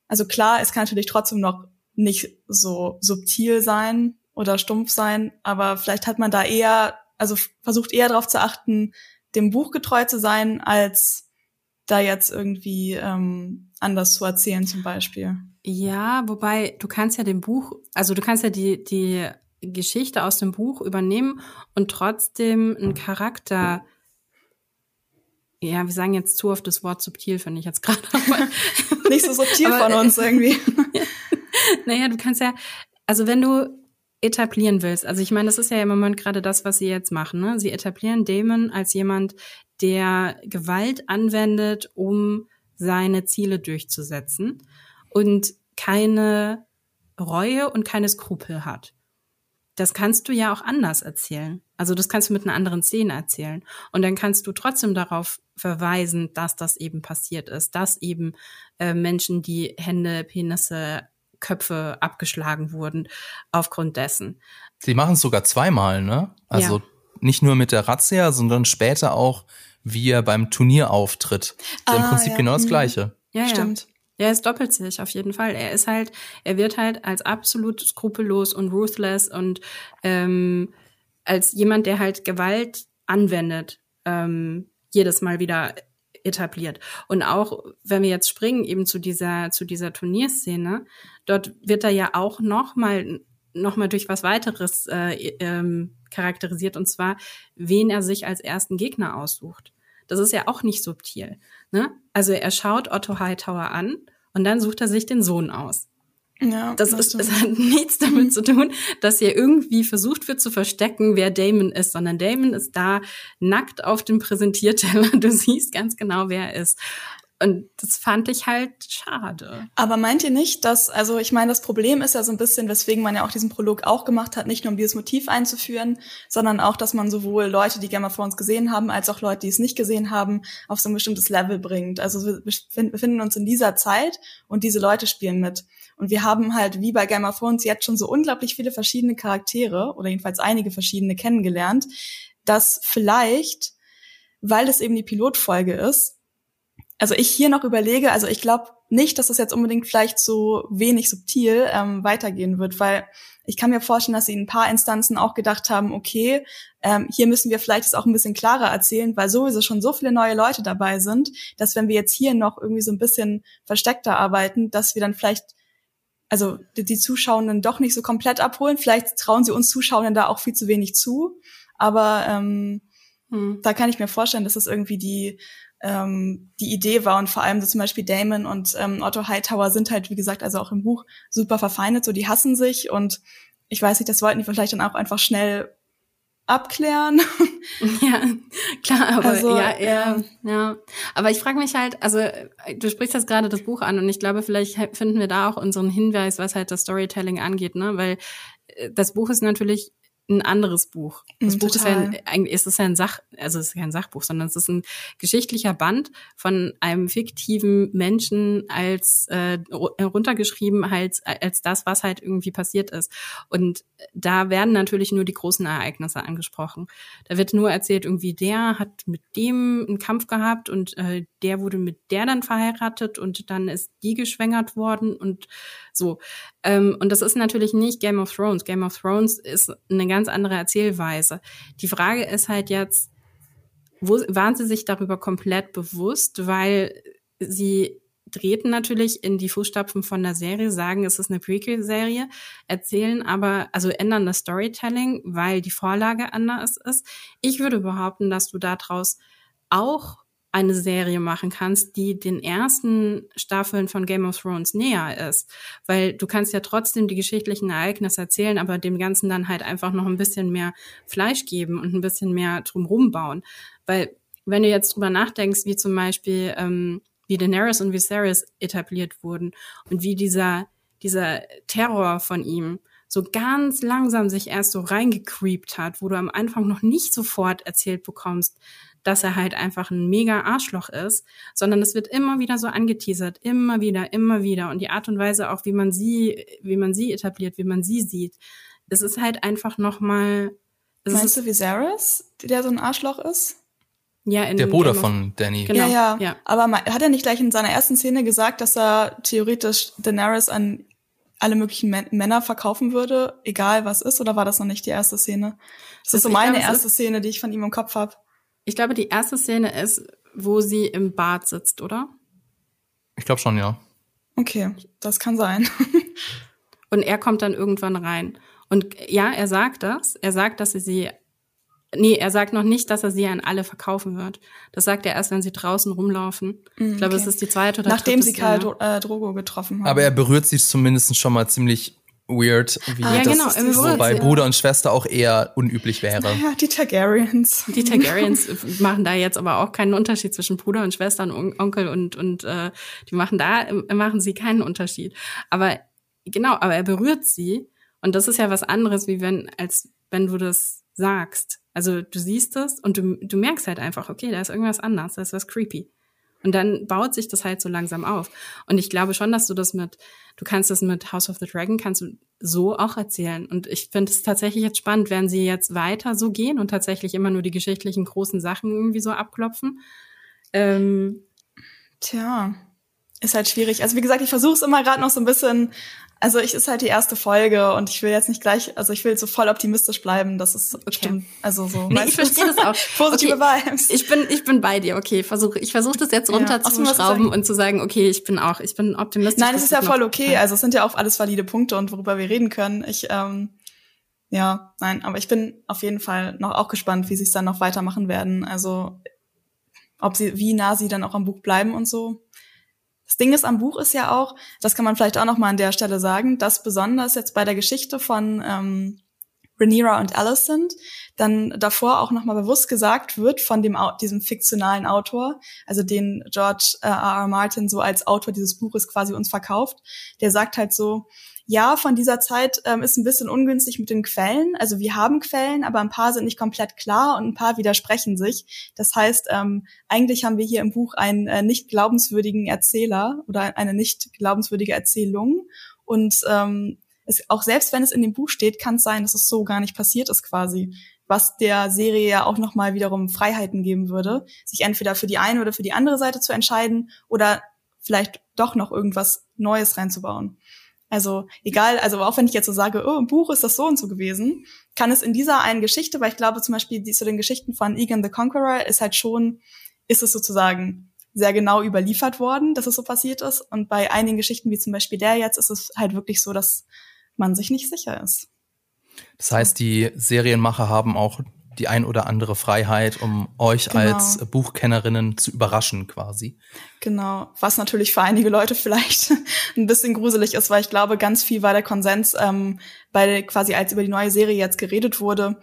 also klar, es kann natürlich trotzdem noch nicht so subtil sein oder stumpf sein, aber vielleicht hat man da eher, also versucht eher darauf zu achten, dem Buch getreu zu sein, als da jetzt irgendwie ähm, anders zu erzählen zum Beispiel. Ja, wobei du kannst ja dem Buch, also du kannst ja die die Geschichte aus dem Buch übernehmen und trotzdem einen Charakter ja, wir sagen jetzt zu oft das Wort subtil, finde ich jetzt gerade. Nicht so subtil aber, von uns irgendwie. naja, du kannst ja, also wenn du etablieren willst, also ich meine, das ist ja im Moment gerade das, was sie jetzt machen. Ne? Sie etablieren Damon als jemand, der Gewalt anwendet, um seine Ziele durchzusetzen und keine Reue und keine Skrupel hat das kannst du ja auch anders erzählen. Also das kannst du mit einer anderen Szene erzählen. Und dann kannst du trotzdem darauf verweisen, dass das eben passiert ist, dass eben äh, Menschen, die Hände, Penisse, Köpfe abgeschlagen wurden aufgrund dessen. Sie machen es sogar zweimal, ne? Also ja. nicht nur mit der Razzia, sondern später auch, wie er beim Turnier auftritt. Ah, Im Prinzip ja. genau das mhm. Gleiche. Ja, Stimmt. Ja. Es doppelt sich auf jeden Fall. Er ist halt, er wird halt als absolut skrupellos und ruthless und ähm, als jemand, der halt Gewalt anwendet, ähm, jedes Mal wieder etabliert. Und auch, wenn wir jetzt springen eben zu dieser, zu dieser Turnierszene, dort wird er ja auch noch mal, noch mal durch was weiteres äh, ähm, charakterisiert, und zwar, wen er sich als ersten Gegner aussucht. Das ist ja auch nicht subtil. Ne? Also er schaut Otto Hightower an und dann sucht er sich den Sohn aus. Ja, das, ist, es hat nichts damit zu tun, dass hier irgendwie versucht wird zu verstecken, wer Damon ist, sondern Damon ist da nackt auf dem Präsentierteller. Du siehst ganz genau, wer er ist. Und das fand ich halt schade. Aber meint ihr nicht, dass, also ich meine, das Problem ist ja so ein bisschen, weswegen man ja auch diesen Prolog auch gemacht hat, nicht nur um dieses Motiv einzuführen, sondern auch, dass man sowohl Leute, die Game of Thrones gesehen haben, als auch Leute, die es nicht gesehen haben, auf so ein bestimmtes Level bringt. Also wir befinden uns in dieser Zeit und diese Leute spielen mit. Und wir haben halt wie bei Game of Thrones jetzt schon so unglaublich viele verschiedene Charaktere oder jedenfalls einige verschiedene kennengelernt, dass vielleicht, weil es eben die Pilotfolge ist, also ich hier noch überlege, also ich glaube nicht, dass es jetzt unbedingt vielleicht so wenig subtil ähm, weitergehen wird, weil ich kann mir vorstellen, dass sie in ein paar Instanzen auch gedacht haben, okay, ähm, hier müssen wir vielleicht es auch ein bisschen klarer erzählen, weil sowieso schon so viele neue Leute dabei sind, dass wenn wir jetzt hier noch irgendwie so ein bisschen versteckter arbeiten, dass wir dann vielleicht also die, die Zuschauenden doch nicht so komplett abholen. Vielleicht trauen sie uns Zuschauenden da auch viel zu wenig zu. Aber ähm, hm. da kann ich mir vorstellen, dass es irgendwie die ähm, die Idee war und vor allem so zum Beispiel Damon und ähm, Otto Hightower sind halt, wie gesagt, also auch im Buch super verfeindet, so die hassen sich und ich weiß nicht, das wollten die vielleicht dann auch einfach schnell abklären. Ja, klar, aber also, ja, ja, ja. Aber ich frage mich halt, also du sprichst jetzt gerade das Buch an und ich glaube, vielleicht finden wir da auch unseren Hinweis, was halt das Storytelling angeht, ne? Weil äh, das Buch ist natürlich ein anderes Buch. Das mm, Buch ist ja ein, eigentlich ist es ja ein Sach, also es ist kein Sachbuch, sondern es ist ein geschichtlicher Band von einem fiktiven Menschen als äh, runtergeschrieben halt als das, was halt irgendwie passiert ist. Und da werden natürlich nur die großen Ereignisse angesprochen. Da wird nur erzählt, irgendwie der hat mit dem einen Kampf gehabt und äh, der wurde mit der dann verheiratet und dann ist die geschwängert worden und so. Ähm, und das ist natürlich nicht Game of Thrones. Game of Thrones ist eine ganz andere Erzählweise. Die Frage ist halt jetzt, wo, waren sie sich darüber komplett bewusst, weil sie treten natürlich in die Fußstapfen von der Serie, sagen, es ist eine Prequel-Serie, erzählen aber, also ändern das Storytelling, weil die Vorlage anders ist. Ich würde behaupten, dass du daraus auch eine Serie machen kannst, die den ersten Staffeln von Game of Thrones näher ist. Weil du kannst ja trotzdem die geschichtlichen Ereignisse erzählen, aber dem Ganzen dann halt einfach noch ein bisschen mehr Fleisch geben und ein bisschen mehr drumrum bauen. Weil wenn du jetzt drüber nachdenkst, wie zum Beispiel ähm, wie Daenerys und Viserys etabliert wurden und wie dieser dieser Terror von ihm so ganz langsam sich erst so reingecreept hat, wo du am Anfang noch nicht sofort erzählt bekommst, dass er halt einfach ein mega Arschloch ist, sondern es wird immer wieder so angeteasert, immer wieder, immer wieder und die Art und Weise auch, wie man sie, wie man sie etabliert, wie man sie sieht, es ist halt einfach noch mal. Meinst du Viserys, der so ein Arschloch ist? Ja, in der Bruder von Danny. Genau. Ja, ja, ja. Aber hat er nicht gleich in seiner ersten Szene gesagt, dass er theoretisch Daenerys an alle möglichen Männer verkaufen würde, egal was ist, oder war das noch nicht die erste Szene? Das, das ist so meine glaube, erste Szene, die ich von ihm im Kopf habe. Ich glaube, die erste Szene ist, wo sie im Bad sitzt, oder? Ich glaube schon, ja. Okay, das kann sein. Und er kommt dann irgendwann rein. Und ja, er sagt das. Er sagt, dass er sie Nee, er sagt noch nicht, dass er sie an alle verkaufen wird. Das sagt er erst, wenn sie draußen rumlaufen. Mm, ich glaube, es ist die zweite oder Nachdem sie Karl äh, Drogo getroffen haben. Aber er berührt sie zumindest schon mal ziemlich weird, wie ah, ja, das genau, so bei Bruder und Schwester auch eher unüblich wäre. Ja, die Targaryens. Die Targaryens machen da jetzt aber auch keinen Unterschied zwischen Bruder und Schwester und Onkel und und äh, die machen da machen sie keinen Unterschied. Aber genau, aber er berührt sie und das ist ja was anderes, wie wenn als wenn du das sagst. Also du siehst es und du, du merkst halt einfach, okay, da ist irgendwas anders, da ist was creepy. Und dann baut sich das halt so langsam auf. Und ich glaube schon, dass du das mit, du kannst das mit House of the Dragon, kannst du so auch erzählen. Und ich finde es tatsächlich jetzt spannend, werden sie jetzt weiter so gehen und tatsächlich immer nur die geschichtlichen großen Sachen irgendwie so abklopfen. Ähm, Tja, ist halt schwierig. Also wie gesagt, ich versuche es immer gerade noch so ein bisschen also ich ist halt die erste Folge und ich will jetzt nicht gleich, also ich will so voll optimistisch bleiben, dass es okay. stimmt. Also so. Nee, ich verstehe das auch. Positive okay. Vibes. Ich bin, ich bin bei dir. Okay, versuche, ich versuche das jetzt runterzuschrauben ja, und zu sagen, okay, ich bin auch, ich bin optimistisch. Nein, es ist ja voll okay. Also es sind ja auch alles valide Punkte und worüber wir reden können. Ich, ähm, ja, nein, aber ich bin auf jeden Fall noch auch gespannt, wie sie es dann noch weitermachen werden. Also ob sie, wie nah sie dann auch am Buch bleiben und so. Das Ding ist am Buch ist ja auch, das kann man vielleicht auch noch mal an der Stelle sagen, dass besonders jetzt bei der Geschichte von ähm, Rhaenyra und Alicent dann davor auch noch mal bewusst gesagt wird von dem diesem fiktionalen Autor, also den George äh, R. R. Martin so als Autor dieses Buches quasi uns verkauft. Der sagt halt so, ja, von dieser Zeit ähm, ist ein bisschen ungünstig mit den Quellen. Also wir haben Quellen, aber ein paar sind nicht komplett klar und ein paar widersprechen sich. Das heißt, ähm, eigentlich haben wir hier im Buch einen äh, nicht glaubenswürdigen Erzähler oder eine nicht glaubenswürdige Erzählung. Und ähm, es, auch selbst wenn es in dem Buch steht, kann es sein, dass es so gar nicht passiert ist quasi. Was der Serie ja auch nochmal wiederum Freiheiten geben würde, sich entweder für die eine oder für die andere Seite zu entscheiden oder vielleicht doch noch irgendwas Neues reinzubauen. Also egal, also auch wenn ich jetzt so sage, oh, im Buch ist das so und so gewesen, kann es in dieser einen Geschichte, weil ich glaube zum Beispiel die, zu den Geschichten von Egan the Conqueror ist halt schon, ist es sozusagen sehr genau überliefert worden, dass es so passiert ist. Und bei einigen Geschichten, wie zum Beispiel der jetzt, ist es halt wirklich so, dass man sich nicht sicher ist. Das heißt, die Serienmacher haben auch die ein oder andere Freiheit, um euch genau. als Buchkennerinnen zu überraschen quasi. Genau, was natürlich für einige Leute vielleicht ein bisschen gruselig ist, weil ich glaube, ganz viel war der Konsens, ähm, bei quasi als über die neue Serie jetzt geredet wurde.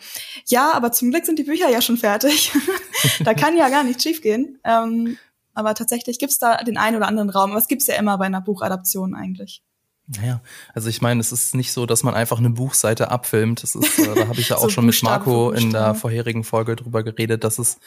Ja, aber zum Glück sind die Bücher ja schon fertig. da kann ja gar nichts schiefgehen. Ähm, aber tatsächlich gibt's da den einen oder anderen Raum. Aber es gibt's ja immer bei einer Buchadaption eigentlich. Naja, also ich meine, es ist nicht so, dass man einfach eine Buchseite abfilmt. Das ist, äh, da habe ich ja auch so schon mit Marco in der vorherigen Folge drüber geredet, dass es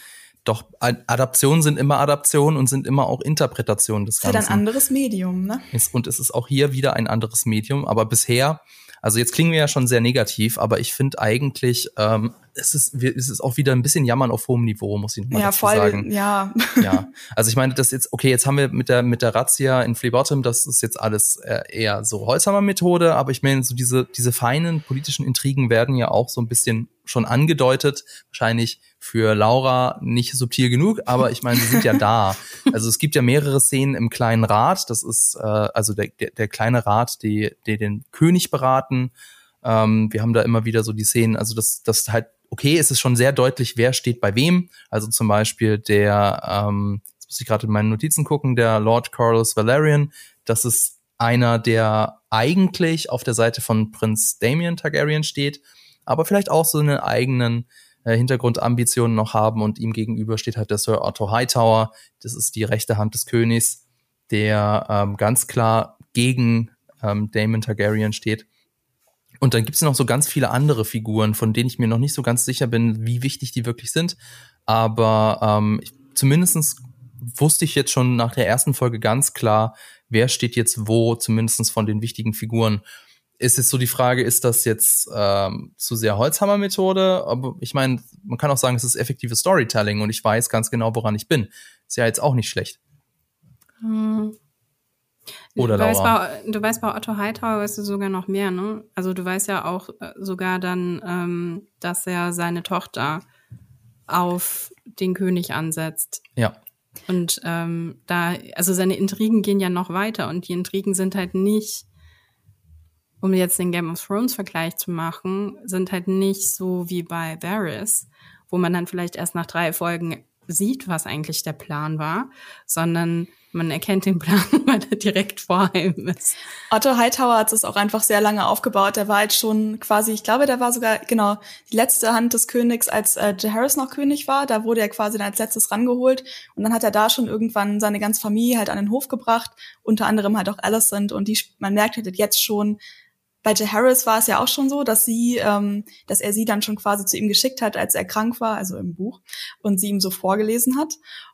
doch Adaptionen sind immer Adaptionen und sind immer auch Interpretationen des Ganzen. Ist halt ein anderes Medium, ne? Und es ist auch hier wieder ein anderes Medium, aber bisher also jetzt klingen wir ja schon sehr negativ, aber ich finde eigentlich, ähm, es ist, es ist auch wieder ein bisschen Jammern auf hohem Niveau, muss ich mal ja, dazu voll, sagen. Ja, ja. Also ich meine, das jetzt, okay, jetzt haben wir mit der mit der Razzia in Phlebotom, das ist jetzt alles äh, eher so Holzhammer Methode, aber ich meine, so diese diese feinen politischen Intrigen werden ja auch so ein bisschen schon angedeutet, wahrscheinlich für Laura nicht subtil genug, aber ich meine, sie sind ja da. Also es gibt ja mehrere Szenen im kleinen Rat, das ist äh, also der, der, der kleine Rat, die, die den König beraten. Ähm, wir haben da immer wieder so die Szenen, also das, das halt, okay, es ist schon sehr deutlich, wer steht bei wem. Also zum Beispiel der, ähm, jetzt muss ich gerade in meinen Notizen gucken, der Lord Carlos Valerian, das ist einer, der eigentlich auf der Seite von Prinz Damien Targaryen steht aber vielleicht auch so einen eigenen äh, Hintergrundambitionen noch haben und ihm gegenüber steht halt der Sir Otto Hightower. Das ist die rechte Hand des Königs, der ähm, ganz klar gegen ähm, Damon Targaryen steht. Und dann gibt es noch so ganz viele andere Figuren, von denen ich mir noch nicht so ganz sicher bin, wie wichtig die wirklich sind. Aber ähm, zumindestens wusste ich jetzt schon nach der ersten Folge ganz klar, wer steht jetzt wo, zumindestens von den wichtigen Figuren. Ist jetzt so die Frage, ist das jetzt ähm, zu sehr Holzhammer-Methode? Aber ich meine, man kann auch sagen, es ist effektives Storytelling und ich weiß ganz genau, woran ich bin. Ist ja jetzt auch nicht schlecht. Hm. Oder du Laura? Weißt bei, du weißt bei Otto Hightower weißt du sogar noch mehr, ne? Also du weißt ja auch äh, sogar dann, ähm, dass er seine Tochter auf den König ansetzt. Ja. Und ähm, da, also seine Intrigen gehen ja noch weiter und die Intrigen sind halt nicht, um jetzt den Game of Thrones Vergleich zu machen, sind halt nicht so wie bei Varys, wo man dann vielleicht erst nach drei Folgen sieht, was eigentlich der Plan war, sondern man erkennt den Plan, weil er direkt vor ihm ist. Otto Hightower hat es auch einfach sehr lange aufgebaut. Der war jetzt schon quasi, ich glaube, der war sogar, genau, die letzte Hand des Königs, als äh, Harris noch König war. Da wurde er quasi dann als letztes rangeholt. Und dann hat er da schon irgendwann seine ganze Familie halt an den Hof gebracht. Unter anderem halt auch Alicent. Und die, man merkt halt jetzt schon, bei J. Harris war es ja auch schon so, dass sie, ähm, dass er sie dann schon quasi zu ihm geschickt hat, als er krank war, also im Buch, und sie ihm so vorgelesen hat.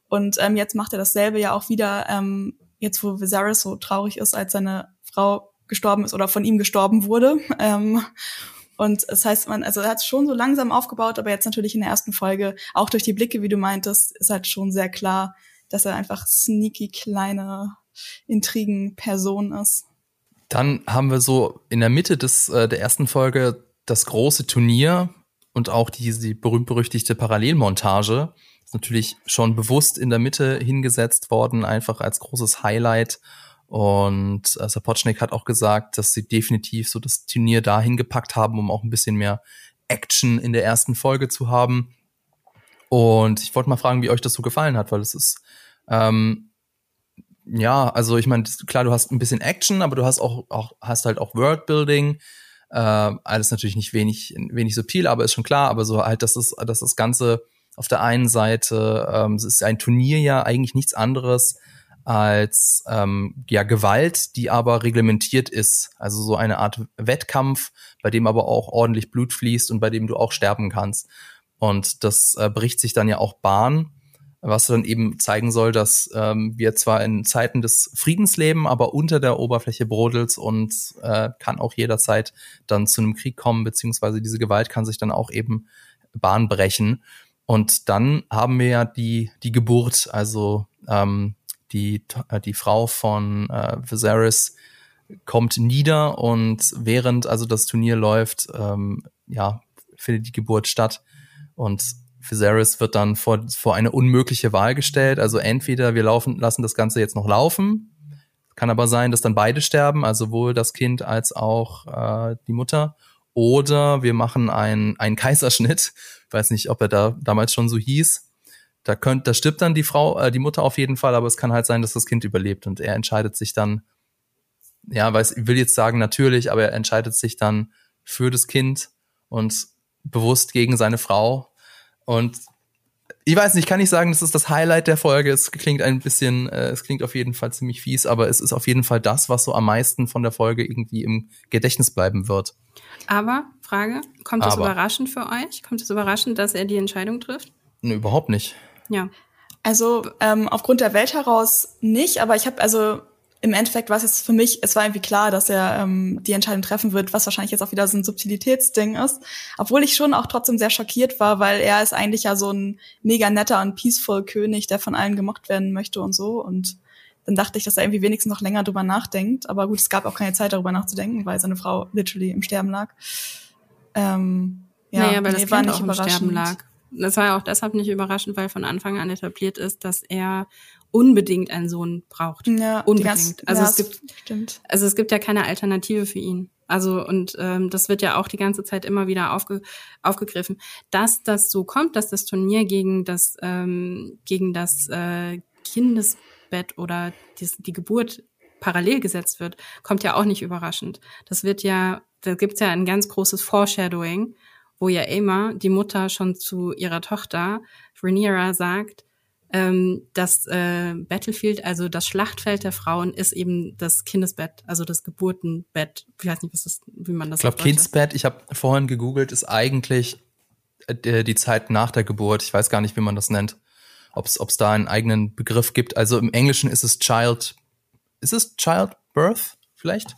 Und ähm, jetzt macht er dasselbe ja auch wieder, ähm, jetzt wo Viserys so traurig ist, als seine Frau gestorben ist oder von ihm gestorben wurde. Ähm, und das heißt, man, also er hat es schon so langsam aufgebaut, aber jetzt natürlich in der ersten Folge, auch durch die Blicke, wie du meintest, ist halt schon sehr klar, dass er einfach sneaky kleine Intrigenperson ist. Dann haben wir so in der Mitte des, äh, der ersten Folge das große Turnier und auch die, die berühmt-berüchtigte Parallelmontage, ist natürlich schon bewusst in der Mitte hingesetzt worden, einfach als großes Highlight. Und äh, Sapochnik hat auch gesagt, dass sie definitiv so das Turnier dahin gepackt haben, um auch ein bisschen mehr Action in der ersten Folge zu haben. Und ich wollte mal fragen, wie euch das so gefallen hat, weil es ist ähm, ja, also ich meine, klar, du hast ein bisschen Action, aber du hast auch, auch hast halt auch Worldbuilding. Äh, alles natürlich nicht wenig, wenig subtil, aber ist schon klar, aber so halt, dass das, dass das Ganze auf der einen Seite, ähm, es ist ein Turnier ja eigentlich nichts anderes als ähm, ja Gewalt, die aber reglementiert ist. Also so eine Art Wettkampf, bei dem aber auch ordentlich Blut fließt und bei dem du auch sterben kannst. Und das äh, bricht sich dann ja auch Bahn, was dann eben zeigen soll, dass ähm, wir zwar in Zeiten des Friedens leben, aber unter der Oberfläche brodelt und äh, kann auch jederzeit dann zu einem Krieg kommen, beziehungsweise diese Gewalt kann sich dann auch eben Bahn brechen. Und dann haben wir ja die, die Geburt, also ähm, die, äh, die Frau von äh, Viserys kommt nieder und während also das Turnier läuft, ähm, ja, findet die Geburt statt und Viserys wird dann vor, vor eine unmögliche Wahl gestellt. Also entweder wir laufen, lassen das Ganze jetzt noch laufen, kann aber sein, dass dann beide sterben, also sowohl das Kind als auch äh, die Mutter, oder wir machen einen, einen Kaiserschnitt. Ich weiß nicht, ob er da damals schon so hieß. Da könnt, da stirbt dann die Frau, äh, die Mutter auf jeden Fall, aber es kann halt sein, dass das Kind überlebt und er entscheidet sich dann, ja, weiß, ich will jetzt sagen natürlich, aber er entscheidet sich dann für das Kind und bewusst gegen seine Frau. Und ich weiß nicht, kann ich sagen, das ist das Highlight der Folge. Es klingt ein bisschen, äh, es klingt auf jeden Fall ziemlich fies, aber es ist auf jeden Fall das, was so am meisten von der Folge irgendwie im Gedächtnis bleiben wird. Aber, Frage, kommt es überraschend für euch? Kommt es überraschend, dass er die Entscheidung trifft? Ne, überhaupt nicht. Ja. Also ähm, aufgrund der Welt heraus nicht, aber ich habe also im Endeffekt war es jetzt für mich, es war irgendwie klar, dass er ähm, die Entscheidung treffen wird, was wahrscheinlich jetzt auch wieder so ein Subtilitätsding ist. Obwohl ich schon auch trotzdem sehr schockiert war, weil er ist eigentlich ja so ein mega netter und peaceful König, der von allen gemocht werden möchte und so. Und dann dachte ich, dass er irgendwie wenigstens noch länger drüber nachdenkt. Aber gut, es gab auch keine Zeit darüber nachzudenken, weil seine Frau literally im Sterben lag. Ähm, ja, naja, weil nee, das war nicht auch im Sterben lag. Das war ja auch deshalb nicht überraschend, weil von Anfang an etabliert ist, dass er unbedingt einen Sohn braucht. Ja, unbedingt. Ganz, also ja, es gibt, stimmt. also es gibt ja keine Alternative für ihn. Also und ähm, das wird ja auch die ganze Zeit immer wieder aufge, aufgegriffen, dass das so kommt, dass das Turnier gegen das ähm, gegen das äh, Kindesbett oder die, die Geburt parallel gesetzt wird, kommt ja auch nicht überraschend. Das wird ja, da gibt's ja ein ganz großes Foreshadowing, wo ja Emma, die Mutter, schon zu ihrer Tochter Rhaenyra sagt, ähm, das äh, Battlefield, also das Schlachtfeld der Frauen, ist eben das Kindesbett, also das Geburtenbett. Ich weiß nicht, was das, wie man das. Ich glaube, Kindsbett. Ich habe vorhin gegoogelt, ist eigentlich äh, die Zeit nach der Geburt. Ich weiß gar nicht, wie man das nennt. Ob es da einen eigenen Begriff gibt. Also im Englischen ist es Child. Ist es Childbirth vielleicht?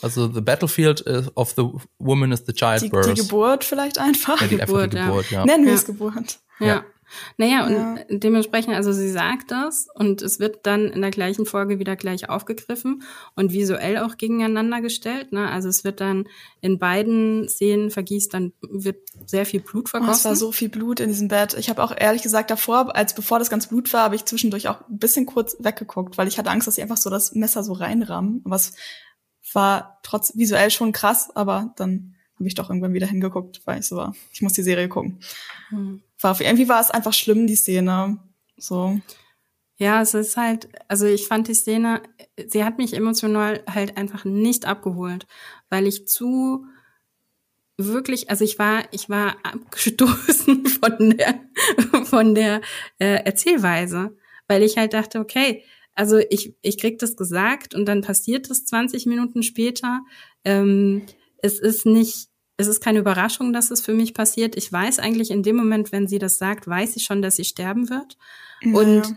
Also the battlefield of the woman is the childbirth. Die, die Geburt vielleicht einfach. Ja, die, Geburt, die Geburt, ja. ja. Nennen wir es Geburt. ja. ja. Naja, und ja. dementsprechend, also sie sagt das und es wird dann in der gleichen Folge wieder gleich aufgegriffen und visuell auch gegeneinander gestellt. Ne? Also es wird dann in beiden Szenen vergießt, dann wird sehr viel Blut vergossen. Oh, es war so viel Blut in diesem Bett. Ich habe auch ehrlich gesagt davor, als bevor das ganz Blut war, habe ich zwischendurch auch ein bisschen kurz weggeguckt, weil ich hatte Angst, dass sie einfach so das Messer so reinrammen. Was war trotz visuell schon krass, aber dann habe ich doch irgendwann wieder hingeguckt, weil ich so war, ich muss die Serie gucken. Hm. War, irgendwie war es einfach schlimm, die Szene. So. Ja, es ist halt, also ich fand die Szene, sie hat mich emotional halt einfach nicht abgeholt, weil ich zu wirklich, also ich war, ich war abgestoßen von der, von der äh, Erzählweise, weil ich halt dachte, okay, also ich, ich krieg das gesagt und dann passiert das 20 Minuten später. Ähm, es ist nicht, es ist keine Überraschung, dass es für mich passiert. Ich weiß eigentlich in dem Moment, wenn sie das sagt, weiß ich schon, dass sie sterben wird. Ja. Und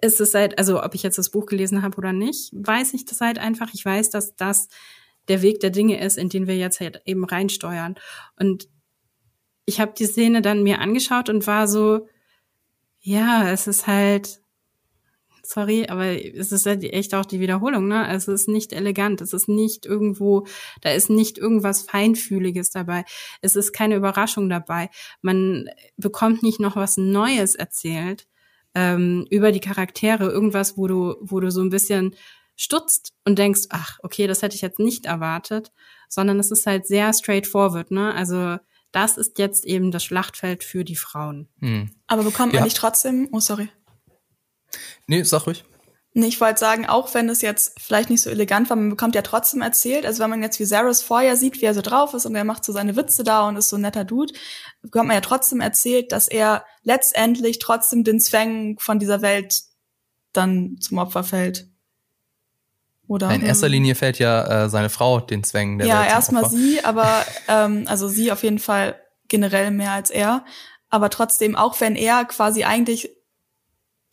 es ist halt, also ob ich jetzt das Buch gelesen habe oder nicht, weiß ich das halt einfach. Ich weiß, dass das der Weg der Dinge ist, in den wir jetzt halt eben reinsteuern. Und ich habe die Szene dann mir angeschaut und war so, ja, es ist halt, sorry, aber es ist halt echt auch die Wiederholung, ne? Es ist nicht elegant, es ist nicht irgendwo, da ist nicht irgendwas Feinfühliges dabei. Es ist keine Überraschung dabei. Man bekommt nicht noch was Neues erzählt ähm, über die Charaktere, irgendwas, wo du, wo du so ein bisschen stutzt und denkst, ach, okay, das hätte ich jetzt nicht erwartet, sondern es ist halt sehr straightforward, ne? Also das ist jetzt eben das Schlachtfeld für die Frauen. Hm. Aber bekommt man ja. nicht trotzdem, oh sorry. Nee, sag ruhig. Nee, ich wollte sagen, auch wenn es jetzt vielleicht nicht so elegant war, man bekommt ja trotzdem erzählt, also wenn man jetzt wie Zaris vorher sieht, wie er so drauf ist und er macht so seine Witze da und ist so ein netter Dude, bekommt man ja trotzdem erzählt, dass er letztendlich trotzdem den Zwängen von dieser Welt dann zum Opfer fällt. Oder? In erster hm. Linie fällt ja äh, seine Frau den Zwängen der ja, Welt. Ja, erstmal sie, aber ähm, also sie auf jeden Fall generell mehr als er. Aber trotzdem, auch wenn er quasi eigentlich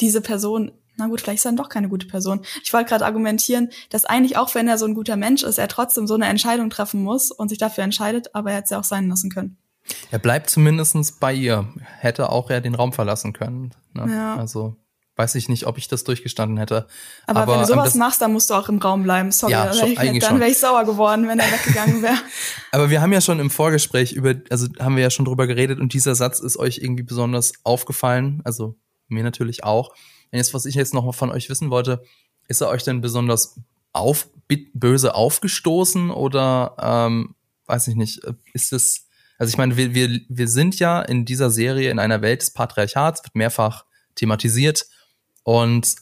diese Person, na gut, vielleicht ist er dann doch keine gute Person. Ich wollte gerade argumentieren, dass eigentlich auch wenn er so ein guter Mensch ist, er trotzdem so eine Entscheidung treffen muss und sich dafür entscheidet, aber er hätte es ja auch sein lassen können. Er bleibt zumindestens bei ihr. Hätte auch er den Raum verlassen können. Ne? Ja. Also weiß ich nicht, ob ich das durchgestanden hätte. Aber, aber wenn du sowas machst, dann musst du auch im Raum bleiben. Sorry, ja, schon, ich, dann wäre ich sauer geworden, wenn er weggegangen wäre. aber wir haben ja schon im Vorgespräch über, also haben wir ja schon drüber geredet und dieser Satz ist euch irgendwie besonders aufgefallen. Also mir natürlich auch. Und jetzt, was ich jetzt noch von euch wissen wollte, ist er euch denn besonders auf, böse aufgestoßen oder ähm, weiß ich nicht, ist es, also ich meine, wir, wir, wir sind ja in dieser Serie in einer Welt des Patriarchats, wird mehrfach thematisiert. Und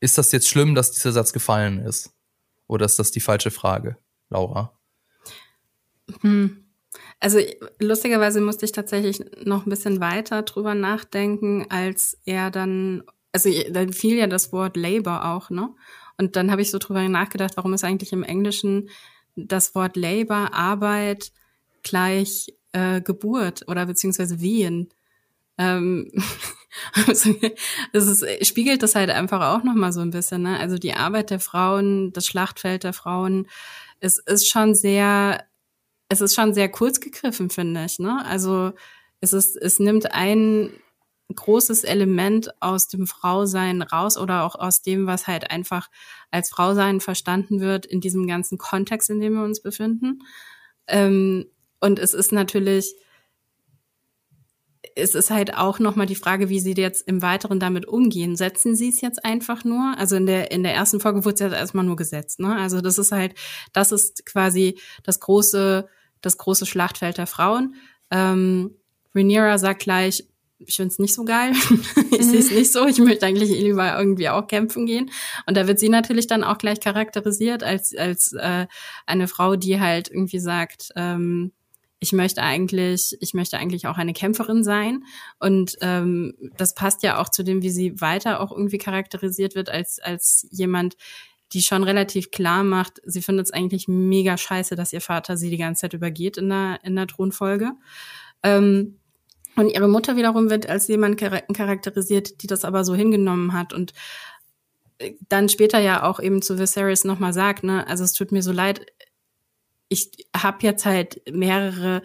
ist das jetzt schlimm, dass dieser Satz gefallen ist? Oder ist das die falsche Frage, Laura? Hm. Also lustigerweise musste ich tatsächlich noch ein bisschen weiter drüber nachdenken, als er dann, also dann fiel ja das Wort Labor auch, ne? Und dann habe ich so drüber nachgedacht, warum ist eigentlich im Englischen das Wort Labor, Arbeit gleich äh, Geburt oder beziehungsweise Wehen. Ähm, also, das ist, spiegelt das halt einfach auch nochmal so ein bisschen, ne? Also die Arbeit der Frauen, das Schlachtfeld der Frauen, es ist schon sehr es ist schon sehr kurz gegriffen, finde ich. Ne? Also es ist, es nimmt ein großes Element aus dem Frausein raus oder auch aus dem, was halt einfach als Frausein verstanden wird in diesem ganzen Kontext, in dem wir uns befinden. Ähm, und es ist natürlich, es ist halt auch nochmal die Frage, wie sie jetzt im Weiteren damit umgehen. Setzen sie es jetzt einfach nur? Also in der, in der ersten Folge wurde es jetzt erstmal nur gesetzt, ne? Also das ist halt, das ist quasi das große das große Schlachtfeld der Frauen. Ähm, Rhaenyra sagt gleich, ich finde es nicht so geil. ich mhm. sehe es nicht so. Ich möchte eigentlich lieber irgendwie auch kämpfen gehen. Und da wird sie natürlich dann auch gleich charakterisiert als als äh, eine Frau, die halt irgendwie sagt, ähm, ich möchte eigentlich, ich möchte eigentlich auch eine Kämpferin sein. Und ähm, das passt ja auch zu dem, wie sie weiter auch irgendwie charakterisiert wird, als, als jemand, die schon relativ klar macht, sie findet es eigentlich mega scheiße, dass ihr Vater sie die ganze Zeit übergeht in der, in der Thronfolge. Ähm, und ihre Mutter wiederum wird als jemand charakterisiert, die das aber so hingenommen hat und äh, dann später ja auch eben zu Viserys nochmal sagt, ne, also es tut mir so leid, ich habe jetzt halt mehrere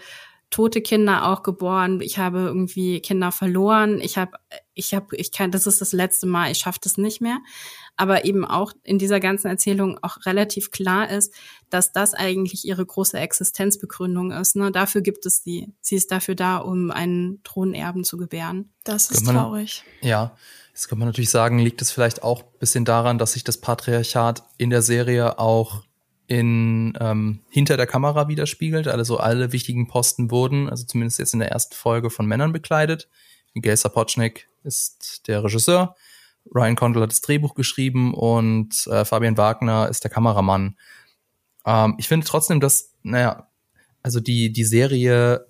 tote Kinder auch geboren. Ich habe irgendwie Kinder verloren. Ich habe, ich habe, ich kann, das ist das letzte Mal. Ich schaffe das nicht mehr. Aber eben auch in dieser ganzen Erzählung auch relativ klar ist, dass das eigentlich ihre große Existenzbegründung ist. Ne? Dafür gibt es sie. Sie ist dafür da, um einen Thronerben zu gebären. Das ist man, traurig. Ja. Jetzt kann man natürlich sagen, liegt es vielleicht auch bisschen daran, dass sich das Patriarchat in der Serie auch in ähm, hinter der Kamera widerspiegelt. Also alle wichtigen Posten wurden, also zumindest jetzt in der ersten Folge, von Männern bekleidet. Miguel Sapochnik ist der Regisseur, Ryan Condal hat das Drehbuch geschrieben und äh, Fabian Wagner ist der Kameramann. Ähm, ich finde trotzdem, dass, naja, also die, die Serie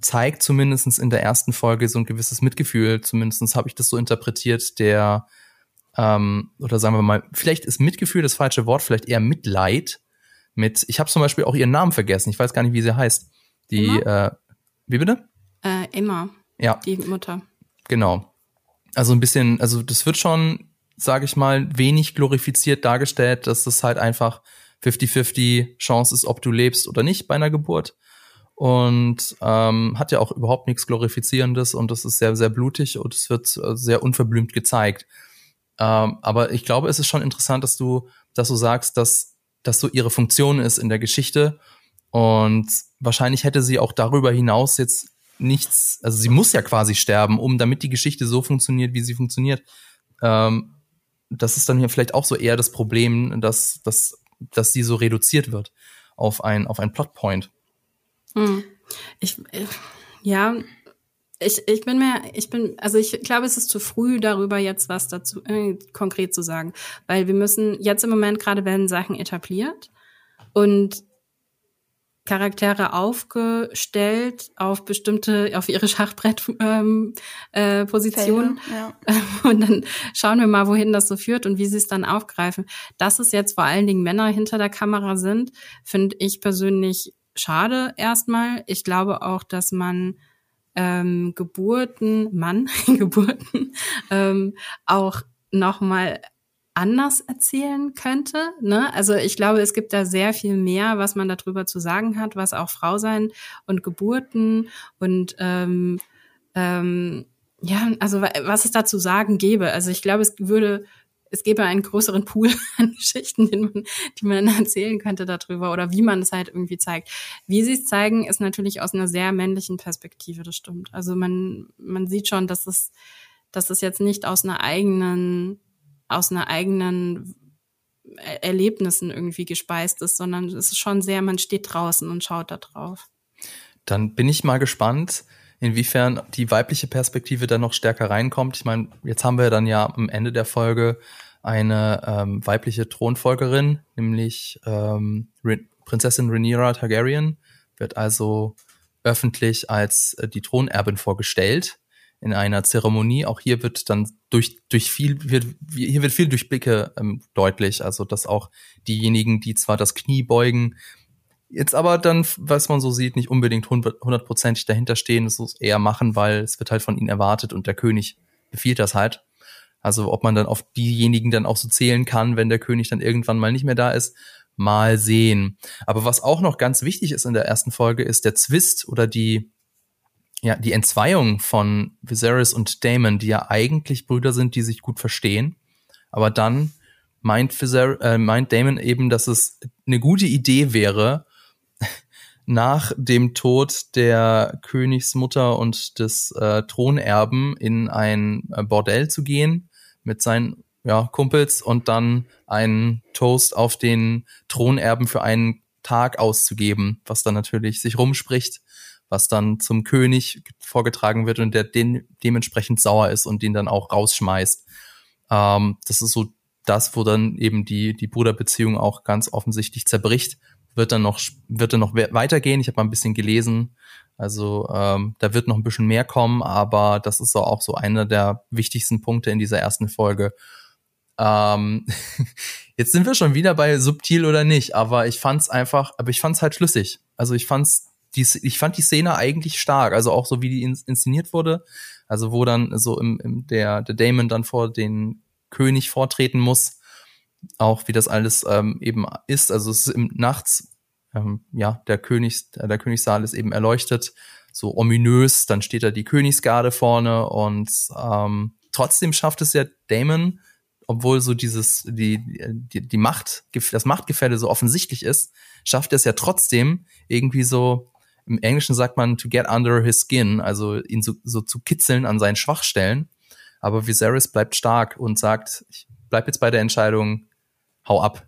zeigt zumindestens in der ersten Folge so ein gewisses Mitgefühl, zumindestens habe ich das so interpretiert, der, ähm, oder sagen wir mal, vielleicht ist Mitgefühl das falsche Wort, vielleicht eher Mitleid, mit, ich habe zum Beispiel auch ihren Namen vergessen, ich weiß gar nicht, wie sie heißt. Die, Emma? äh, wie bitte? Äh, Emma. Ja. Die Mutter. Genau. Also ein bisschen, also das wird schon, sage ich mal, wenig glorifiziert dargestellt, dass das halt einfach 50-50 Chance ist, ob du lebst oder nicht bei einer Geburt. Und ähm, hat ja auch überhaupt nichts Glorifizierendes und das ist sehr, sehr blutig und es wird äh, sehr unverblümt gezeigt. Ähm, aber ich glaube, es ist schon interessant, dass du, dass du sagst, dass das so ihre Funktion ist in der Geschichte. Und wahrscheinlich hätte sie auch darüber hinaus jetzt nichts, also sie muss ja quasi sterben, um damit die Geschichte so funktioniert, wie sie funktioniert. Ähm, das ist dann hier vielleicht auch so eher das Problem, dass, dass, dass sie so reduziert wird auf ein, auf ein Plotpoint. Hm. Ich, äh, ja, ich, ich bin mir, ich bin, also ich glaube, es ist zu früh, darüber jetzt was dazu äh, konkret zu sagen, weil wir müssen jetzt im Moment gerade werden Sachen etabliert und Charaktere aufgestellt auf bestimmte, auf ihre Schachbrettpositionen. Ähm, äh, Positionen. ja. Und dann schauen wir mal, wohin das so führt und wie sie es dann aufgreifen. Dass es jetzt vor allen Dingen Männer hinter der Kamera sind, finde ich persönlich schade erstmal. Ich glaube auch, dass man ähm, Geburten, Mann, Geburten, ähm, auch nochmal anders erzählen könnte. Ne? Also ich glaube, es gibt da sehr viel mehr, was man darüber zu sagen hat, was auch Frau sein und Geburten und ähm, ähm, ja, also was es da zu sagen gäbe. Also ich glaube, es würde es gäbe einen größeren Pool an Geschichten, den man, die man erzählen könnte darüber oder wie man es halt irgendwie zeigt. Wie sie es zeigen, ist natürlich aus einer sehr männlichen Perspektive, das stimmt. Also man, man sieht schon, dass es, dass es jetzt nicht aus einer eigenen, aus einer eigenen Erlebnissen irgendwie gespeist ist, sondern es ist schon sehr, man steht draußen und schaut da drauf. Dann bin ich mal gespannt, inwiefern die weibliche Perspektive dann noch stärker reinkommt. Ich meine, jetzt haben wir dann ja am Ende der Folge eine ähm, weibliche Thronfolgerin, nämlich ähm, Prinzessin Rhaenyra Targaryen, wird also öffentlich als äh, die Thronerbin vorgestellt in einer Zeremonie. Auch hier wird dann durch, durch viel, wird, hier wird viel durch Blicke ähm, deutlich. Also, dass auch diejenigen, die zwar das Knie beugen, Jetzt aber dann, was man so sieht, nicht unbedingt hundertprozentig dahinter stehen, es eher machen, weil es wird halt von ihnen erwartet und der König befiehlt das halt. Also ob man dann auf diejenigen dann auch so zählen kann, wenn der König dann irgendwann mal nicht mehr da ist, mal sehen. Aber was auch noch ganz wichtig ist in der ersten Folge, ist der Zwist oder die, ja, die Entzweiung von Viserys und Damon, die ja eigentlich Brüder sind, die sich gut verstehen. Aber dann meint, Viser äh, meint Damon eben, dass es eine gute Idee wäre, nach dem Tod der Königsmutter und des äh, Thronerben in ein äh, Bordell zu gehen mit seinen ja, Kumpels und dann einen Toast auf den Thronerben für einen Tag auszugeben, was dann natürlich sich rumspricht, was dann zum König vorgetragen wird und der den dementsprechend sauer ist und den dann auch rausschmeißt. Ähm, das ist so das, wo dann eben die, die Bruderbeziehung auch ganz offensichtlich zerbricht wird dann noch, wird dann noch weitergehen. Ich habe mal ein bisschen gelesen. Also ähm, da wird noch ein bisschen mehr kommen, aber das ist auch so einer der wichtigsten Punkte in dieser ersten Folge. Ähm, jetzt sind wir schon wieder bei subtil oder nicht, aber ich fand's einfach, aber ich fand's halt schlüssig. Also ich fand's die, ich fand die Szene eigentlich stark, also auch so wie die inszeniert wurde, also wo dann so im, im der der Damon dann vor den König vortreten muss, auch wie das alles ähm, eben ist. Also es ist im nachts, ähm, ja, der Königs, der Königssaal ist eben erleuchtet, so ominös, dann steht da die Königsgarde vorne und ähm, trotzdem schafft es ja Damon, obwohl so dieses, die, die, die Macht, das Machtgefälle so offensichtlich ist, schafft es ja trotzdem irgendwie so, im Englischen sagt man to get under his skin, also ihn so, so zu kitzeln an seinen Schwachstellen. Aber Viserys bleibt stark und sagt, ich bleib jetzt bei der Entscheidung, hau ab.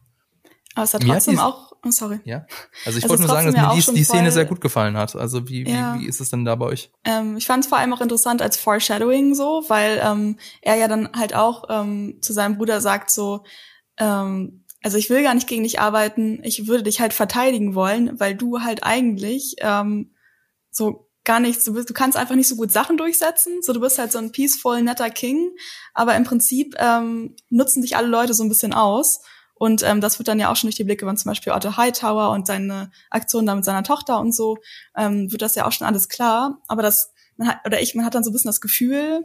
Aber es hat trotzdem auch, oh, sorry. Ja. Also ich also wollte nur sagen, dass mir die, die Szene sehr gut gefallen hat. Also wie, ja. wie, wie ist es denn da bei euch? Ähm, ich fand es vor allem auch interessant als Foreshadowing so, weil ähm, er ja dann halt auch ähm, zu seinem Bruder sagt so, ähm, also ich will gar nicht gegen dich arbeiten, ich würde dich halt verteidigen wollen, weil du halt eigentlich ähm, so gar nichts, du, bist, du kannst einfach nicht so gut Sachen durchsetzen, so du bist halt so ein peaceful, netter King, aber im Prinzip ähm, nutzen dich alle Leute so ein bisschen aus und ähm, das wird dann ja auch schon durch die Blicke von zum Beispiel Otto Hightower und seine Aktion da mit seiner Tochter und so, ähm, wird das ja auch schon alles klar, aber das, man hat, oder ich, man hat dann so ein bisschen das Gefühl,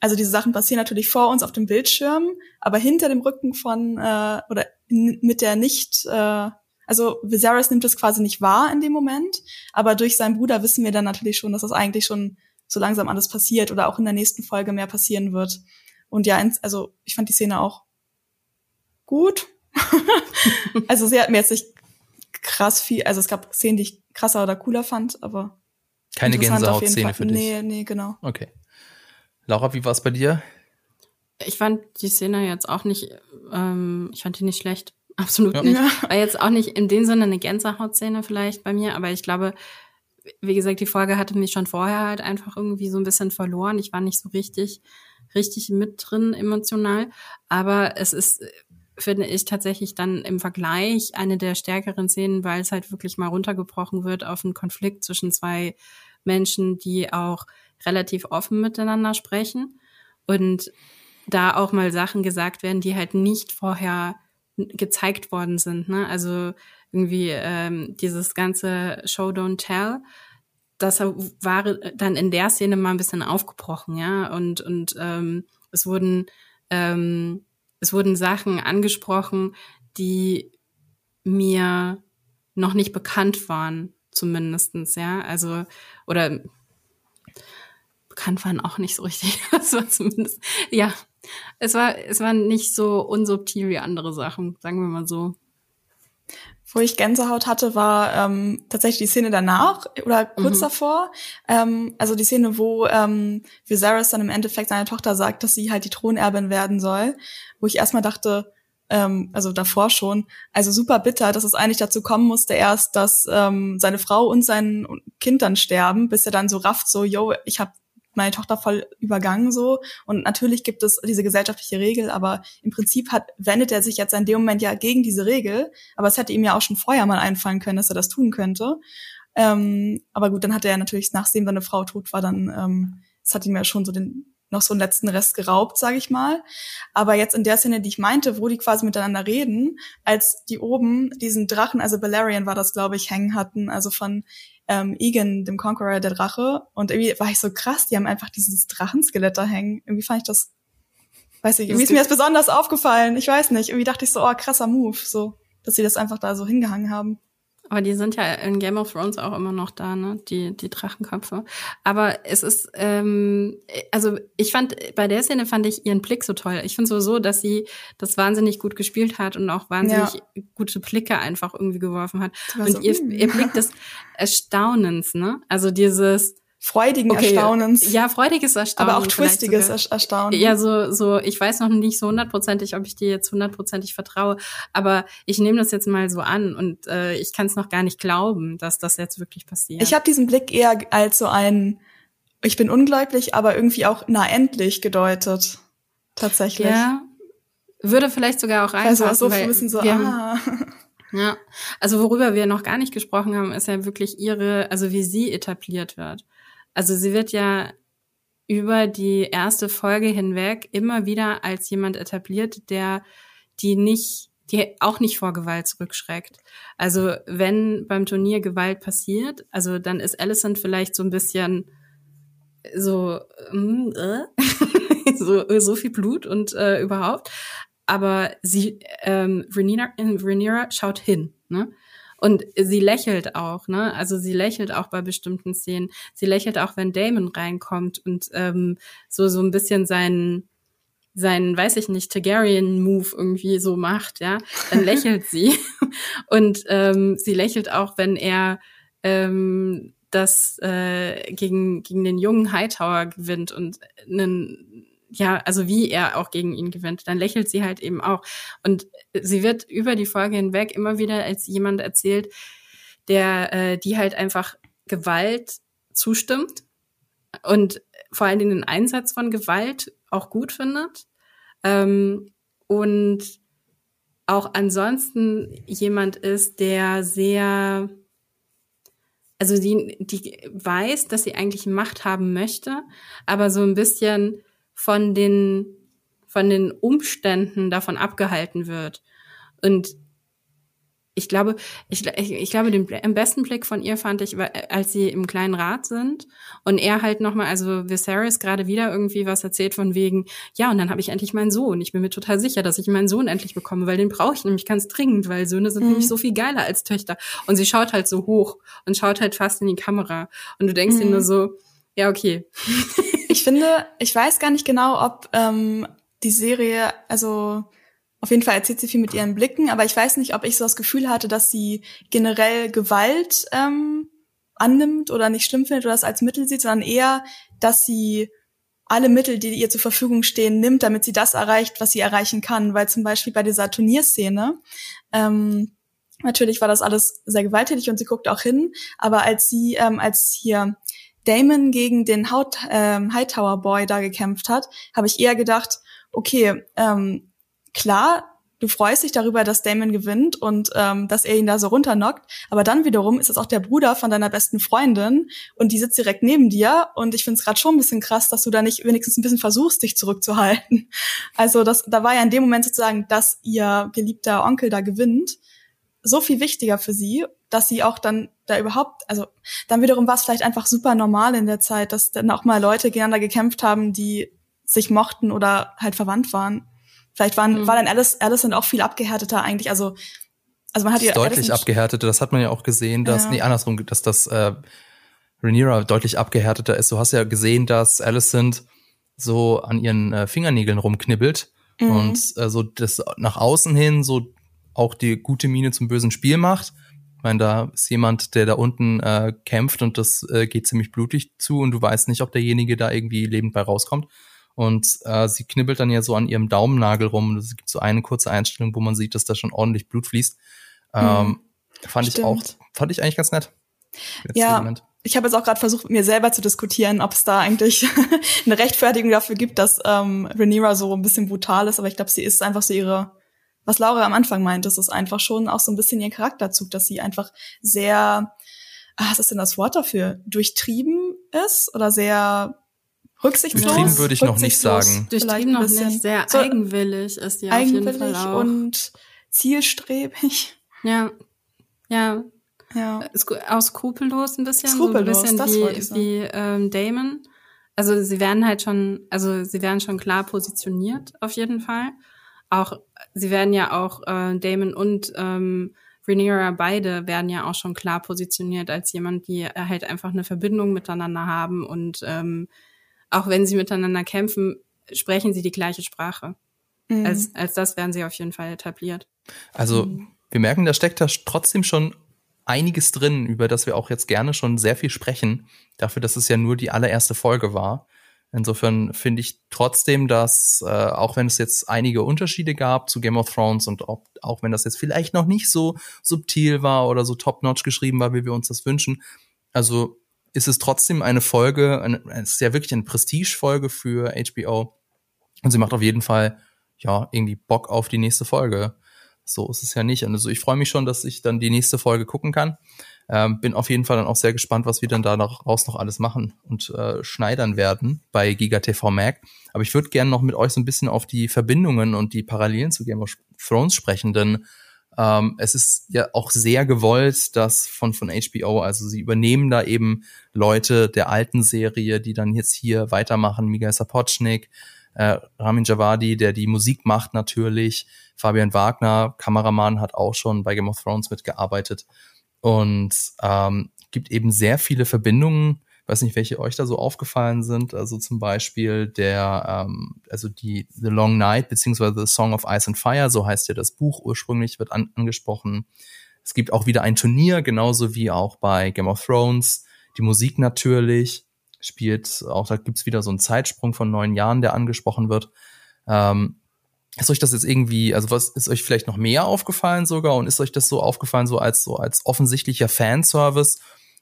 also diese Sachen passieren natürlich vor uns auf dem Bildschirm, aber hinter dem Rücken von äh, oder mit der nicht, äh, also Viserys nimmt es quasi nicht wahr in dem Moment, aber durch seinen Bruder wissen wir dann natürlich schon, dass das eigentlich schon so langsam alles passiert oder auch in der nächsten Folge mehr passieren wird. Und ja, also ich fand die Szene auch gut. also sie hat mir jetzt nicht krass viel, also es gab Szenen, die ich krasser oder cooler fand, aber keine Gänsehautszene für dich. Nee, nee, genau. Okay. Laura, wie war es bei dir? Ich fand die Szene jetzt auch nicht, ähm, ich fand die nicht schlecht. Absolut ja. nicht. War jetzt auch nicht in dem Sinne eine Gänsehautszene vielleicht bei mir, aber ich glaube, wie gesagt, die Folge hatte mich schon vorher halt einfach irgendwie so ein bisschen verloren. Ich war nicht so richtig, richtig mit drin emotional. Aber es ist, finde ich, tatsächlich dann im Vergleich eine der stärkeren Szenen, weil es halt wirklich mal runtergebrochen wird auf einen Konflikt zwischen zwei Menschen, die auch relativ offen miteinander sprechen und da auch mal Sachen gesagt werden, die halt nicht vorher gezeigt worden sind. Ne? Also irgendwie ähm, dieses ganze Show Don't Tell, das war dann in der Szene mal ein bisschen aufgebrochen, ja. Und und ähm, es wurden ähm, es wurden Sachen angesprochen, die mir noch nicht bekannt waren, zumindestens, ja. Also oder bekannt waren auch nicht so richtig. Das war zumindest, ja, es war, es war nicht so unsubtil wie andere Sachen, sagen wir mal so. Wo ich Gänsehaut hatte, war ähm, tatsächlich die Szene danach oder kurz mhm. davor. Ähm, also die Szene, wo ähm, Viserys dann im Endeffekt seiner Tochter sagt, dass sie halt die Thronerbin werden soll. Wo ich erstmal dachte, ähm, also davor schon, also super bitter, dass es eigentlich dazu kommen musste erst, dass ähm, seine Frau und sein Kind dann sterben, bis er dann so rafft, so, yo, ich habe meine Tochter voll übergangen so. Und natürlich gibt es diese gesellschaftliche Regel, aber im Prinzip hat, wendet er sich jetzt in dem Moment ja gegen diese Regel. Aber es hätte ihm ja auch schon vorher mal einfallen können, dass er das tun könnte. Ähm, aber gut, dann hat er natürlich, nachdem seine Frau tot war, dann, ähm, hat ihm ja schon so den, noch so einen letzten Rest geraubt, sage ich mal. Aber jetzt in der Szene, die ich meinte, wo die quasi miteinander reden, als die oben diesen Drachen, also Balerion war das, glaube ich, hängen hatten, also von ähm, Egan, dem Conqueror, der Drache. Und irgendwie war ich so krass, die haben einfach dieses Drachenskelett da hängen. Irgendwie fand ich das, weiß ich, irgendwie ist mir das besonders aufgefallen. Ich weiß nicht. Irgendwie dachte ich so, oh, krasser Move, so, dass sie das einfach da so hingehangen haben. Aber die sind ja in Game of Thrones auch immer noch da, ne? Die, die Drachenköpfe. Aber es ist, ähm, also ich fand, bei der Szene fand ich ihren Blick so toll. Ich finde sowieso, dass sie das wahnsinnig gut gespielt hat und auch wahnsinnig ja. gute Blicke einfach irgendwie geworfen hat. Und so, ihr, hm. ihr Blick des Erstaunens, ne? Also dieses, freudigen okay, Erstaunens. Ja, freudiges Erstaunen. Aber auch twistiges Erstaunen. Ja, so, so, ich weiß noch nicht so hundertprozentig, ob ich dir jetzt hundertprozentig vertraue, aber ich nehme das jetzt mal so an und äh, ich kann es noch gar nicht glauben, dass das jetzt wirklich passiert. Ich habe diesen Blick eher als so ein, ich bin ungläubig, aber irgendwie auch na endlich gedeutet. Tatsächlich. Ja, würde vielleicht sogar auch reinpassen. Also so ein bisschen so, wir ah. Ja, also worüber wir noch gar nicht gesprochen haben, ist ja wirklich ihre, also wie sie etabliert wird. Also sie wird ja über die erste Folge hinweg immer wieder als jemand etabliert, der die nicht, die auch nicht vor Gewalt zurückschreckt. Also wenn beim Turnier Gewalt passiert, also dann ist Allison vielleicht so ein bisschen so, mm, äh, so, so viel Blut und äh, überhaupt. Aber sie, ähm, Rhaenyra, Rhaenyra schaut hin, ne? Und sie lächelt auch, ne? Also sie lächelt auch bei bestimmten Szenen. Sie lächelt auch, wenn Damon reinkommt und ähm, so so ein bisschen seinen seinen, weiß ich nicht, Targaryen-Move irgendwie so macht, ja, dann lächelt sie. Und ähm, sie lächelt auch, wenn er ähm, das äh, gegen, gegen den jungen Hightower gewinnt und einen ja, also wie er auch gegen ihn gewinnt, dann lächelt sie halt eben auch. Und sie wird über die Folge hinweg immer wieder als jemand erzählt, der, äh, die halt einfach Gewalt zustimmt und vor allen Dingen den Einsatz von Gewalt auch gut findet. Ähm, und auch ansonsten jemand ist, der sehr, also die, die weiß, dass sie eigentlich Macht haben möchte, aber so ein bisschen von den, von den Umständen davon abgehalten wird. Und ich glaube, ich, ich, ich glaube, den am besten Blick von ihr fand ich, als sie im kleinen Rat sind und er halt nochmal, also Viserys gerade wieder irgendwie was erzählt von wegen, ja, und dann habe ich endlich meinen Sohn. Ich bin mir total sicher, dass ich meinen Sohn endlich bekomme, weil den brauche ich nämlich ganz dringend, weil Söhne sind mhm. nämlich so viel geiler als Töchter. Und sie schaut halt so hoch und schaut halt fast in die Kamera. Und du denkst mhm. dir nur so, ja, okay. ich finde, ich weiß gar nicht genau, ob ähm, die Serie, also auf jeden Fall erzählt sie viel mit ihren Blicken, aber ich weiß nicht, ob ich so das Gefühl hatte, dass sie generell Gewalt ähm, annimmt oder nicht schlimm findet oder das als Mittel sieht, sondern eher, dass sie alle Mittel, die ihr zur Verfügung stehen, nimmt, damit sie das erreicht, was sie erreichen kann. Weil zum Beispiel bei dieser Turnierszene, ähm, natürlich war das alles sehr gewalttätig und sie guckt auch hin, aber als sie, ähm, als hier Damon gegen den Haut, ähm, Hightower Boy da gekämpft hat, habe ich eher gedacht, okay, ähm, klar, du freust dich darüber, dass Damon gewinnt und ähm, dass er ihn da so runternockt, aber dann wiederum ist es auch der Bruder von deiner besten Freundin und die sitzt direkt neben dir und ich finde es gerade schon ein bisschen krass, dass du da nicht wenigstens ein bisschen versuchst, dich zurückzuhalten. Also das, da war ja in dem Moment sozusagen, dass ihr geliebter Onkel da gewinnt, so viel wichtiger für sie dass sie auch dann da überhaupt, also dann wiederum war es vielleicht einfach super normal in der Zeit, dass dann auch mal Leute gegeneinander gekämpft haben, die sich mochten oder halt verwandt waren. Vielleicht waren, mhm. war dann Alice, Alice dann auch viel abgehärteter eigentlich, also also man hat ja deutlich abgehärteter, das hat man ja auch gesehen, dass, ja. nee, andersrum, dass das äh, Rhaenyra deutlich abgehärteter ist. Du hast ja gesehen, dass Alicent so an ihren äh, Fingernägeln rumknibbelt mhm. und äh, so das nach außen hin so auch die gute Miene zum bösen Spiel macht. Ich meine, da ist jemand, der da unten äh, kämpft und das äh, geht ziemlich blutig zu und du weißt nicht, ob derjenige da irgendwie lebend bei rauskommt. Und äh, sie knibbelt dann ja so an ihrem Daumennagel rum. Es gibt so eine kurze Einstellung, wo man sieht, dass da schon ordentlich Blut fließt. Ähm, hm, fand stimmt. ich auch, fand ich eigentlich ganz nett. Ja, Element. ich habe jetzt auch gerade versucht, mit mir selber zu diskutieren, ob es da eigentlich eine Rechtfertigung dafür gibt, dass ähm, Rhaenyra so ein bisschen brutal ist. Aber ich glaube, sie ist einfach so ihre was Laura am Anfang meint, das ist einfach schon auch so ein bisschen ihr Charakterzug, dass sie einfach sehr, ah, was ist denn das Wort dafür, durchtrieben ist oder sehr rücksichtslos. Durchtrieben würde ich noch nicht sagen. Durchtrieben noch nicht, sehr so eigenwillig ist sie auf jeden Fall auch. und zielstrebig. Ja, ja. Ja. Auch skrupellos ein bisschen, skrupellos, so ein bisschen wie, wie ähm, Damon. Also sie werden halt schon, also sie werden schon klar positioniert auf jeden Fall auch, sie werden ja auch, äh, Damon und ähm, Rhaenyra beide werden ja auch schon klar positioniert als jemand, die halt einfach eine Verbindung miteinander haben und ähm, auch wenn sie miteinander kämpfen, sprechen sie die gleiche Sprache. Mhm. Als, als das werden sie auf jeden Fall etabliert. Also mhm. wir merken, da steckt da trotzdem schon einiges drin, über das wir auch jetzt gerne schon sehr viel sprechen, dafür, dass es ja nur die allererste Folge war. Insofern finde ich trotzdem, dass, äh, auch wenn es jetzt einige Unterschiede gab zu Game of Thrones und ob, auch wenn das jetzt vielleicht noch nicht so subtil war oder so top-notch geschrieben war, wie wir uns das wünschen, also ist es trotzdem eine Folge, eine, es ist ja wirklich eine Prestige-Folge für HBO. Und sie macht auf jeden Fall, ja, irgendwie Bock auf die nächste Folge. so ist es ja nicht. Also ich freue mich schon, dass ich dann die nächste Folge gucken kann. Ähm, bin auf jeden Fall dann auch sehr gespannt, was wir dann da raus noch alles machen und äh, schneidern werden bei Giga TV Mac. Aber ich würde gerne noch mit euch so ein bisschen auf die Verbindungen und die Parallelen zu Game of Thrones sprechen, denn ähm, es ist ja auch sehr gewollt, dass von, von HBO, also sie übernehmen da eben Leute der alten Serie, die dann jetzt hier weitermachen, Miguel Sapochnik, äh, Ramin Javadi, der die Musik macht natürlich, Fabian Wagner, Kameramann, hat auch schon bei Game of Thrones mitgearbeitet und ähm, gibt eben sehr viele Verbindungen weiß nicht, welche euch da so aufgefallen sind. Also zum Beispiel der, ähm, also die The Long Night beziehungsweise The Song of Ice and Fire, so heißt ja das Buch ursprünglich, wird an angesprochen. Es gibt auch wieder ein Turnier, genauso wie auch bei Game of Thrones. Die Musik natürlich spielt, auch da gibt's wieder so einen Zeitsprung von neun Jahren, der angesprochen wird. Ähm, ist euch das jetzt irgendwie, also was ist euch vielleicht noch mehr aufgefallen sogar und ist euch das so aufgefallen so als so als offensichtlicher Fanservice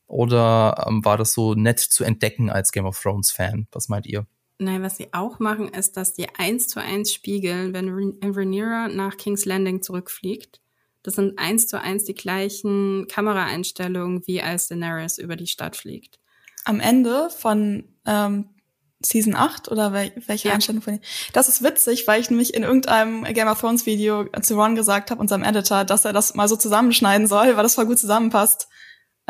oder ähm, war das so nett zu entdecken als Game of Thrones Fan? Was meint ihr? Nein, was sie auch machen, ist, dass die eins zu eins spiegeln, wenn Rhaenyra nach King's Landing zurückfliegt. Das sind eins zu eins die gleichen Kameraeinstellungen, wie als Daenerys über die Stadt fliegt. Am Ende von ähm, Season 8 oder wel welche ja. Einstellung von Das ist witzig, weil ich nämlich in irgendeinem Game of Thrones Video zu Ron gesagt habe, unserem Editor, dass er das mal so zusammenschneiden soll, weil das voll gut zusammenpasst.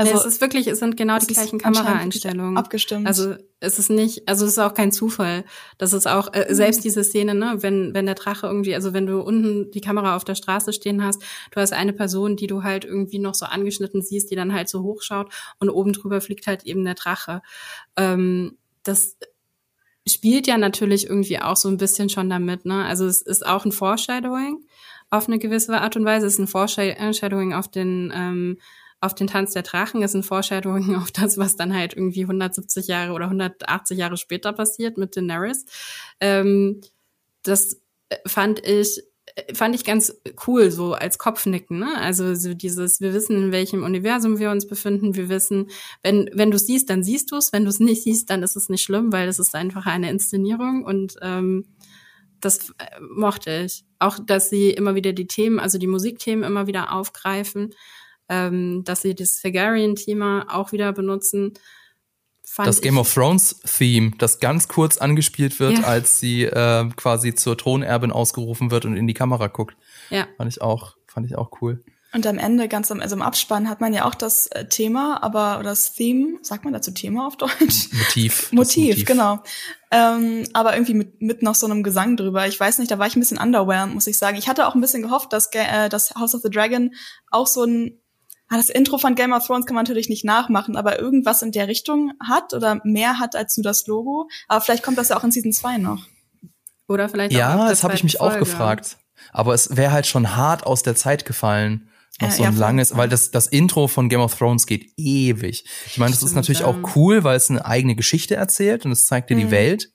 Also es ist wirklich, es sind genau die gleichen Kameraeinstellungen. Abgestimmt. Also es ist nicht, also es ist auch kein Zufall. Das ist auch äh, mhm. selbst diese Szene, ne, wenn wenn der Drache irgendwie, also wenn du unten die Kamera auf der Straße stehen hast, du hast eine Person, die du halt irgendwie noch so angeschnitten siehst, die dann halt so hochschaut und oben drüber fliegt halt eben der Drache. Ähm, das spielt ja natürlich irgendwie auch so ein bisschen schon damit, ne? Also es ist auch ein Foreshadowing auf eine gewisse Art und Weise, es ist ein Foreshadowing auf den ähm, auf den Tanz der Drachen ist ein Foreshadowing auf das, was dann halt irgendwie 170 Jahre oder 180 Jahre später passiert mit Daenerys. Ähm, das fand ich fand ich ganz cool, so als Kopfnicken, ne? Also so dieses, wir wissen, in welchem Universum wir uns befinden, wir wissen, wenn, wenn du es siehst, dann siehst du es, wenn du es nicht siehst, dann ist es nicht schlimm, weil es ist einfach eine Inszenierung und ähm, das äh, mochte ich. Auch, dass sie immer wieder die Themen, also die Musikthemen immer wieder aufgreifen ähm, dass sie das Targaryen-Thema auch wieder benutzen. Das Game of Thrones Theme, das ganz kurz angespielt wird, ja. als sie äh, quasi zur Thronerbin ausgerufen wird und in die Kamera guckt. Ja. Fand ich auch, fand ich auch cool. Und am Ende, ganz am, also im Abspann, hat man ja auch das äh, Thema, aber oder das Theme, sagt man dazu Thema auf Deutsch? Motiv. Motiv, Motiv, genau. Ähm, aber irgendwie mit, mit noch so einem Gesang drüber. Ich weiß nicht, da war ich ein bisschen underwhelmed, muss ich sagen. Ich hatte auch ein bisschen gehofft, dass äh, das House of the Dragon auch so ein das Intro von Game of Thrones kann man natürlich nicht nachmachen, aber irgendwas in der Richtung hat oder mehr hat als nur das Logo. Aber vielleicht kommt das ja auch in Season 2 noch. Oder vielleicht Ja, das habe ich mich Folge. auch gefragt. Aber es wäre halt schon hart aus der Zeit gefallen. Noch ja, so ein ja, langes, weil das, das Intro von Game of Thrones geht ewig. Ich meine, das ist natürlich auch cool, weil es eine eigene Geschichte erzählt und es zeigt dir mhm. die Welt.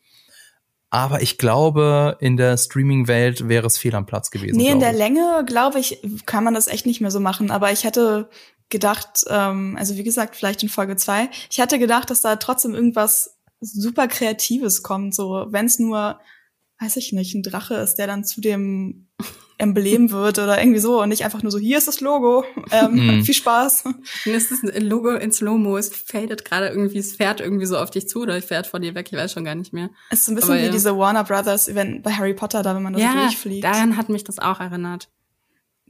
Aber ich glaube, in der Streaming-Welt wäre es fehl am Platz gewesen. Nee, in der ich. Länge, glaube ich, kann man das echt nicht mehr so machen. Aber ich hätte gedacht, ähm, also wie gesagt, vielleicht in Folge zwei, ich hatte gedacht, dass da trotzdem irgendwas super Kreatives kommt. So, wenn es nur, weiß ich nicht, ein Drache ist, der dann zu dem Emblem wird oder irgendwie so und nicht einfach nur so, hier ist das Logo, ähm, mm. viel Spaß. Dann ist das ein Logo in Slow-Mo, es fadet gerade irgendwie, es fährt irgendwie so auf dich zu oder ich fährt von dir weg, ich weiß schon gar nicht mehr. Es ist ein bisschen Aber wie ja. diese Warner Brothers Event bei Harry Potter, da wenn man da ja, so durchfliegt. daran hat mich das auch erinnert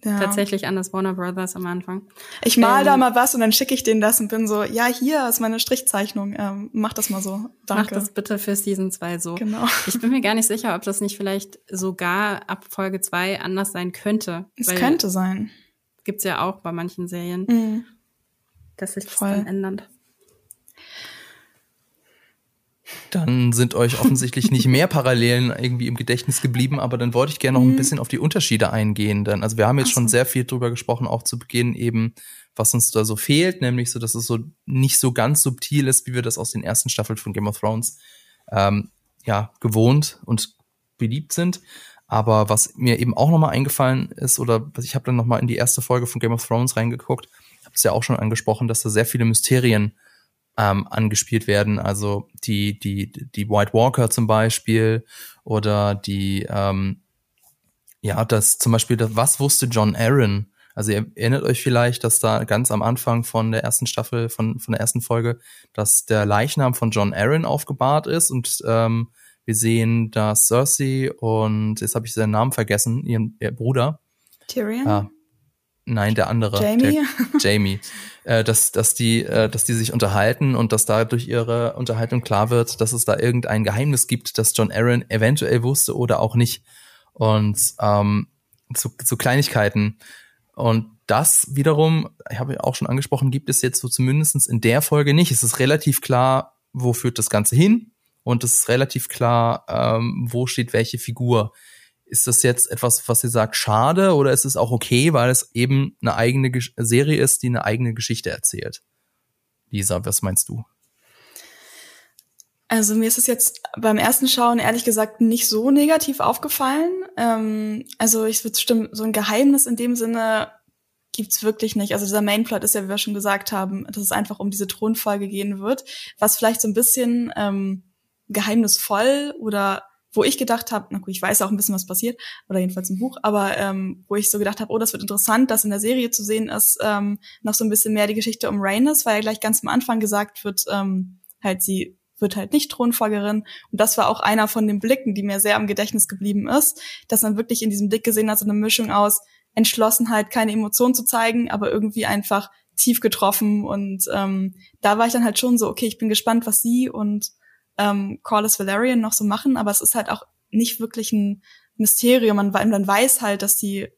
ja. tatsächlich an das Warner Brothers am Anfang. Ich mal ähm, da mal was und dann schicke ich denen das und bin so, ja, hier ist meine Strichzeichnung, ähm, mach das mal so. Danke. Mach das bitte für Season 2 so. Genau. Ich bin mir gar nicht sicher, ob das nicht vielleicht sogar ab Folge 2 anders sein könnte. Es könnte sein. Gibt's ja auch bei manchen Serien, mhm. dass sich das Voll. dann ändert. Dann sind euch offensichtlich nicht mehr Parallelen irgendwie im Gedächtnis geblieben, aber dann wollte ich gerne noch ein mhm. bisschen auf die Unterschiede eingehen. Denn, also wir haben jetzt so. schon sehr viel drüber gesprochen, auch zu Beginn eben, was uns da so fehlt, nämlich so, dass es so nicht so ganz subtil ist, wie wir das aus den ersten Staffeln von Game of Thrones ähm, ja gewohnt und beliebt sind. Aber was mir eben auch nochmal eingefallen ist, oder was ich habe dann nochmal in die erste Folge von Game of Thrones reingeguckt, habe es ja auch schon angesprochen, dass da sehr viele Mysterien ähm, angespielt werden. Also die, die, die White Walker zum Beispiel oder die, ähm, Ja, das zum Beispiel, was wusste John Aaron? Also ihr erinnert euch vielleicht, dass da ganz am Anfang von der ersten Staffel, von, von der ersten Folge, dass der Leichnam von John Aaron aufgebahrt ist und ähm, wir sehen, dass Cersei und jetzt habe ich seinen Namen vergessen, ihren ihr Bruder. Tyrion? Ah, nein, der andere. Jamie? Der, Jamie. Äh, dass, dass, die, äh, dass die sich unterhalten und dass da durch ihre Unterhaltung klar wird, dass es da irgendein Geheimnis gibt, das John Aaron eventuell wusste oder auch nicht. Und ähm, zu, zu Kleinigkeiten. Und das wiederum, ich habe ja auch schon angesprochen, gibt es jetzt so zumindestens in der Folge nicht. Es ist relativ klar, wo führt das Ganze hin und es ist relativ klar, ähm, wo steht welche Figur. Ist das jetzt etwas, was ihr sagt, schade oder ist es auch okay, weil es eben eine eigene Gesch Serie ist, die eine eigene Geschichte erzählt? Lisa, was meinst du? Also mir ist es jetzt beim ersten Schauen ehrlich gesagt nicht so negativ aufgefallen. Ähm, also ich würde stimmen, so ein Geheimnis in dem Sinne gibt's wirklich nicht. Also dieser Mainplot ist ja, wie wir schon gesagt haben, dass es einfach um diese Thronfolge gehen wird, was vielleicht so ein bisschen ähm, geheimnisvoll oder wo ich gedacht habe, na gut, ich weiß auch ein bisschen, was passiert, oder jedenfalls im Buch, aber ähm, wo ich so gedacht habe, oh, das wird interessant, dass in der Serie zu sehen ist, ähm, noch so ein bisschen mehr die Geschichte um Rhaenys, weil ja gleich ganz am Anfang gesagt wird, ähm, halt sie wird halt nicht Thronfolgerin. Und das war auch einer von den Blicken, die mir sehr am Gedächtnis geblieben ist, dass man wirklich in diesem Blick gesehen hat, so eine Mischung aus Entschlossenheit, keine Emotionen zu zeigen, aber irgendwie einfach tief getroffen. Und ähm, da war ich dann halt schon so, okay, ich bin gespannt, was sie und ähm, Corlys Valerian noch so machen, aber es ist halt auch nicht wirklich ein Mysterium. Man, man weiß halt, dass die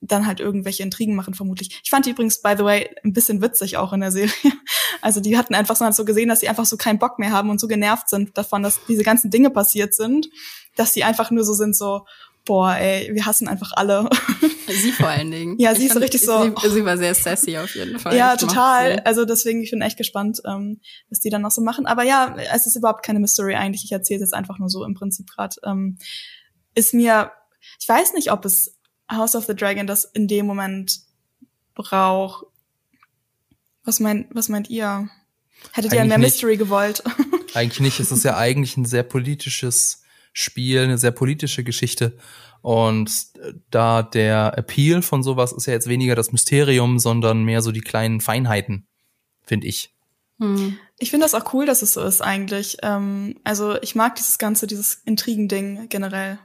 dann halt irgendwelche Intrigen machen, vermutlich. Ich fand die übrigens, by the way, ein bisschen witzig auch in der Serie. Also die hatten einfach so gesehen, dass sie einfach so keinen Bock mehr haben und so genervt sind davon, dass diese ganzen Dinge passiert sind, dass sie einfach nur so sind, so, boah, ey, wir hassen einfach alle. Sie vor allen Dingen. ja, sie ist richtig so. Sie, sie, war sehr sassy auf jeden Fall. Ja, total. Also deswegen, ich bin echt gespannt, ähm, was die dann noch so machen. Aber ja, es ist überhaupt keine Mystery eigentlich. Ich erzähle es jetzt einfach nur so im Prinzip gerade. Ähm, ist mir, ich weiß nicht, ob es House of the Dragon das in dem Moment braucht. Was meint, was meint ihr? Hättet ihr mehr nicht. Mystery gewollt? eigentlich nicht. Es ist ja eigentlich ein sehr politisches Spiel, eine sehr politische Geschichte. Und da der Appeal von sowas ist ja jetzt weniger das Mysterium, sondern mehr so die kleinen Feinheiten, finde ich. Hm. Ich finde das auch cool, dass es so ist eigentlich. Ähm, also ich mag dieses ganze, dieses Intrigending generell.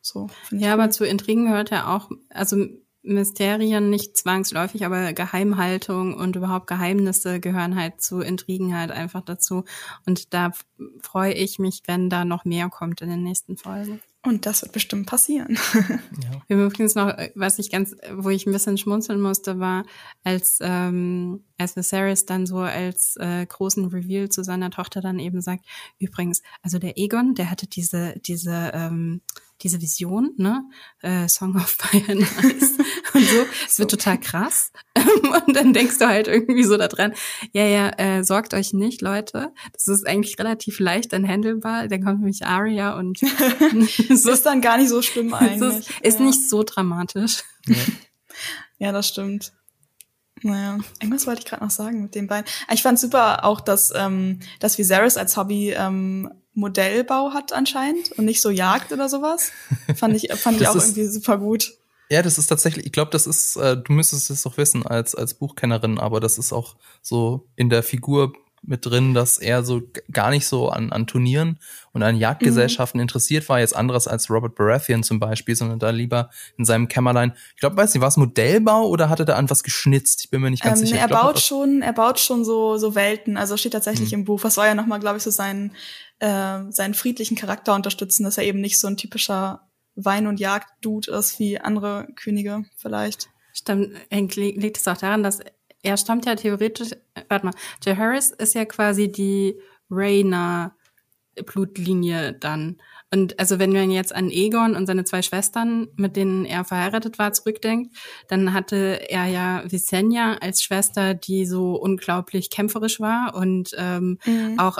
So, ja, aber zu Intrigen gehört ja auch, also Mysterien nicht zwangsläufig, aber Geheimhaltung und überhaupt Geheimnisse gehören halt zu Intrigen halt einfach dazu. Und da freue ich mich, wenn da noch mehr kommt in den nächsten Folgen. Und das wird bestimmt passieren. ja. Wir übrigens noch, was ich ganz, wo ich ein bisschen schmunzeln musste, war, als ähm, als Viserys dann so als äh, großen Reveal zu seiner Tochter dann eben sagt, übrigens, also der Egon, der hatte diese diese ähm, diese Vision, ne? Äh, Song of Fire and Ice und so. Es wird total krass. und dann denkst du halt irgendwie so da dran, ja, ja, äh, sorgt euch nicht, Leute. Das ist eigentlich relativ leicht dann handelbar. Dann kommt nämlich Aria und so. ist dann gar nicht so schlimm eigentlich. Ist, ist ja. nicht so dramatisch. Ja, ja das stimmt. Naja, irgendwas wollte ich gerade noch sagen mit den beiden. Ich fand super auch, dass, ähm, dass Viserys als Hobby ähm, Modellbau hat anscheinend und nicht so Jagd oder sowas. Fand ich, fand ich auch irgendwie super gut. Ja, das ist tatsächlich, ich glaube, das ist, äh, du müsstest es doch wissen als, als Buchkennerin, aber das ist auch so in der Figur mit drin, dass er so gar nicht so an, an Turnieren und an Jagdgesellschaften mhm. interessiert war, jetzt anderes als Robert Baratheon zum Beispiel, sondern da lieber in seinem Kämmerlein. Ich glaube, weiß nicht, war es Modellbau oder hatte er an was geschnitzt? Ich bin mir nicht ganz ähm, sicher. Er glaub, baut schon, er baut schon so so Welten. Also steht tatsächlich mhm. im Buch. Was war ja nochmal, glaube ich, so sein äh, seinen friedlichen Charakter unterstützen, dass er eben nicht so ein typischer Wein- und Jagd-Dude ist wie andere Könige vielleicht. Stimmt, liegt es auch daran, dass er stammt ja theoretisch, warte mal, Jay Harris ist ja quasi die Rainer Blutlinie dann. Und also wenn man jetzt an Egon und seine zwei Schwestern, mit denen er verheiratet war, zurückdenkt, dann hatte er ja Visenya als Schwester, die so unglaublich kämpferisch war und ähm, mhm. auch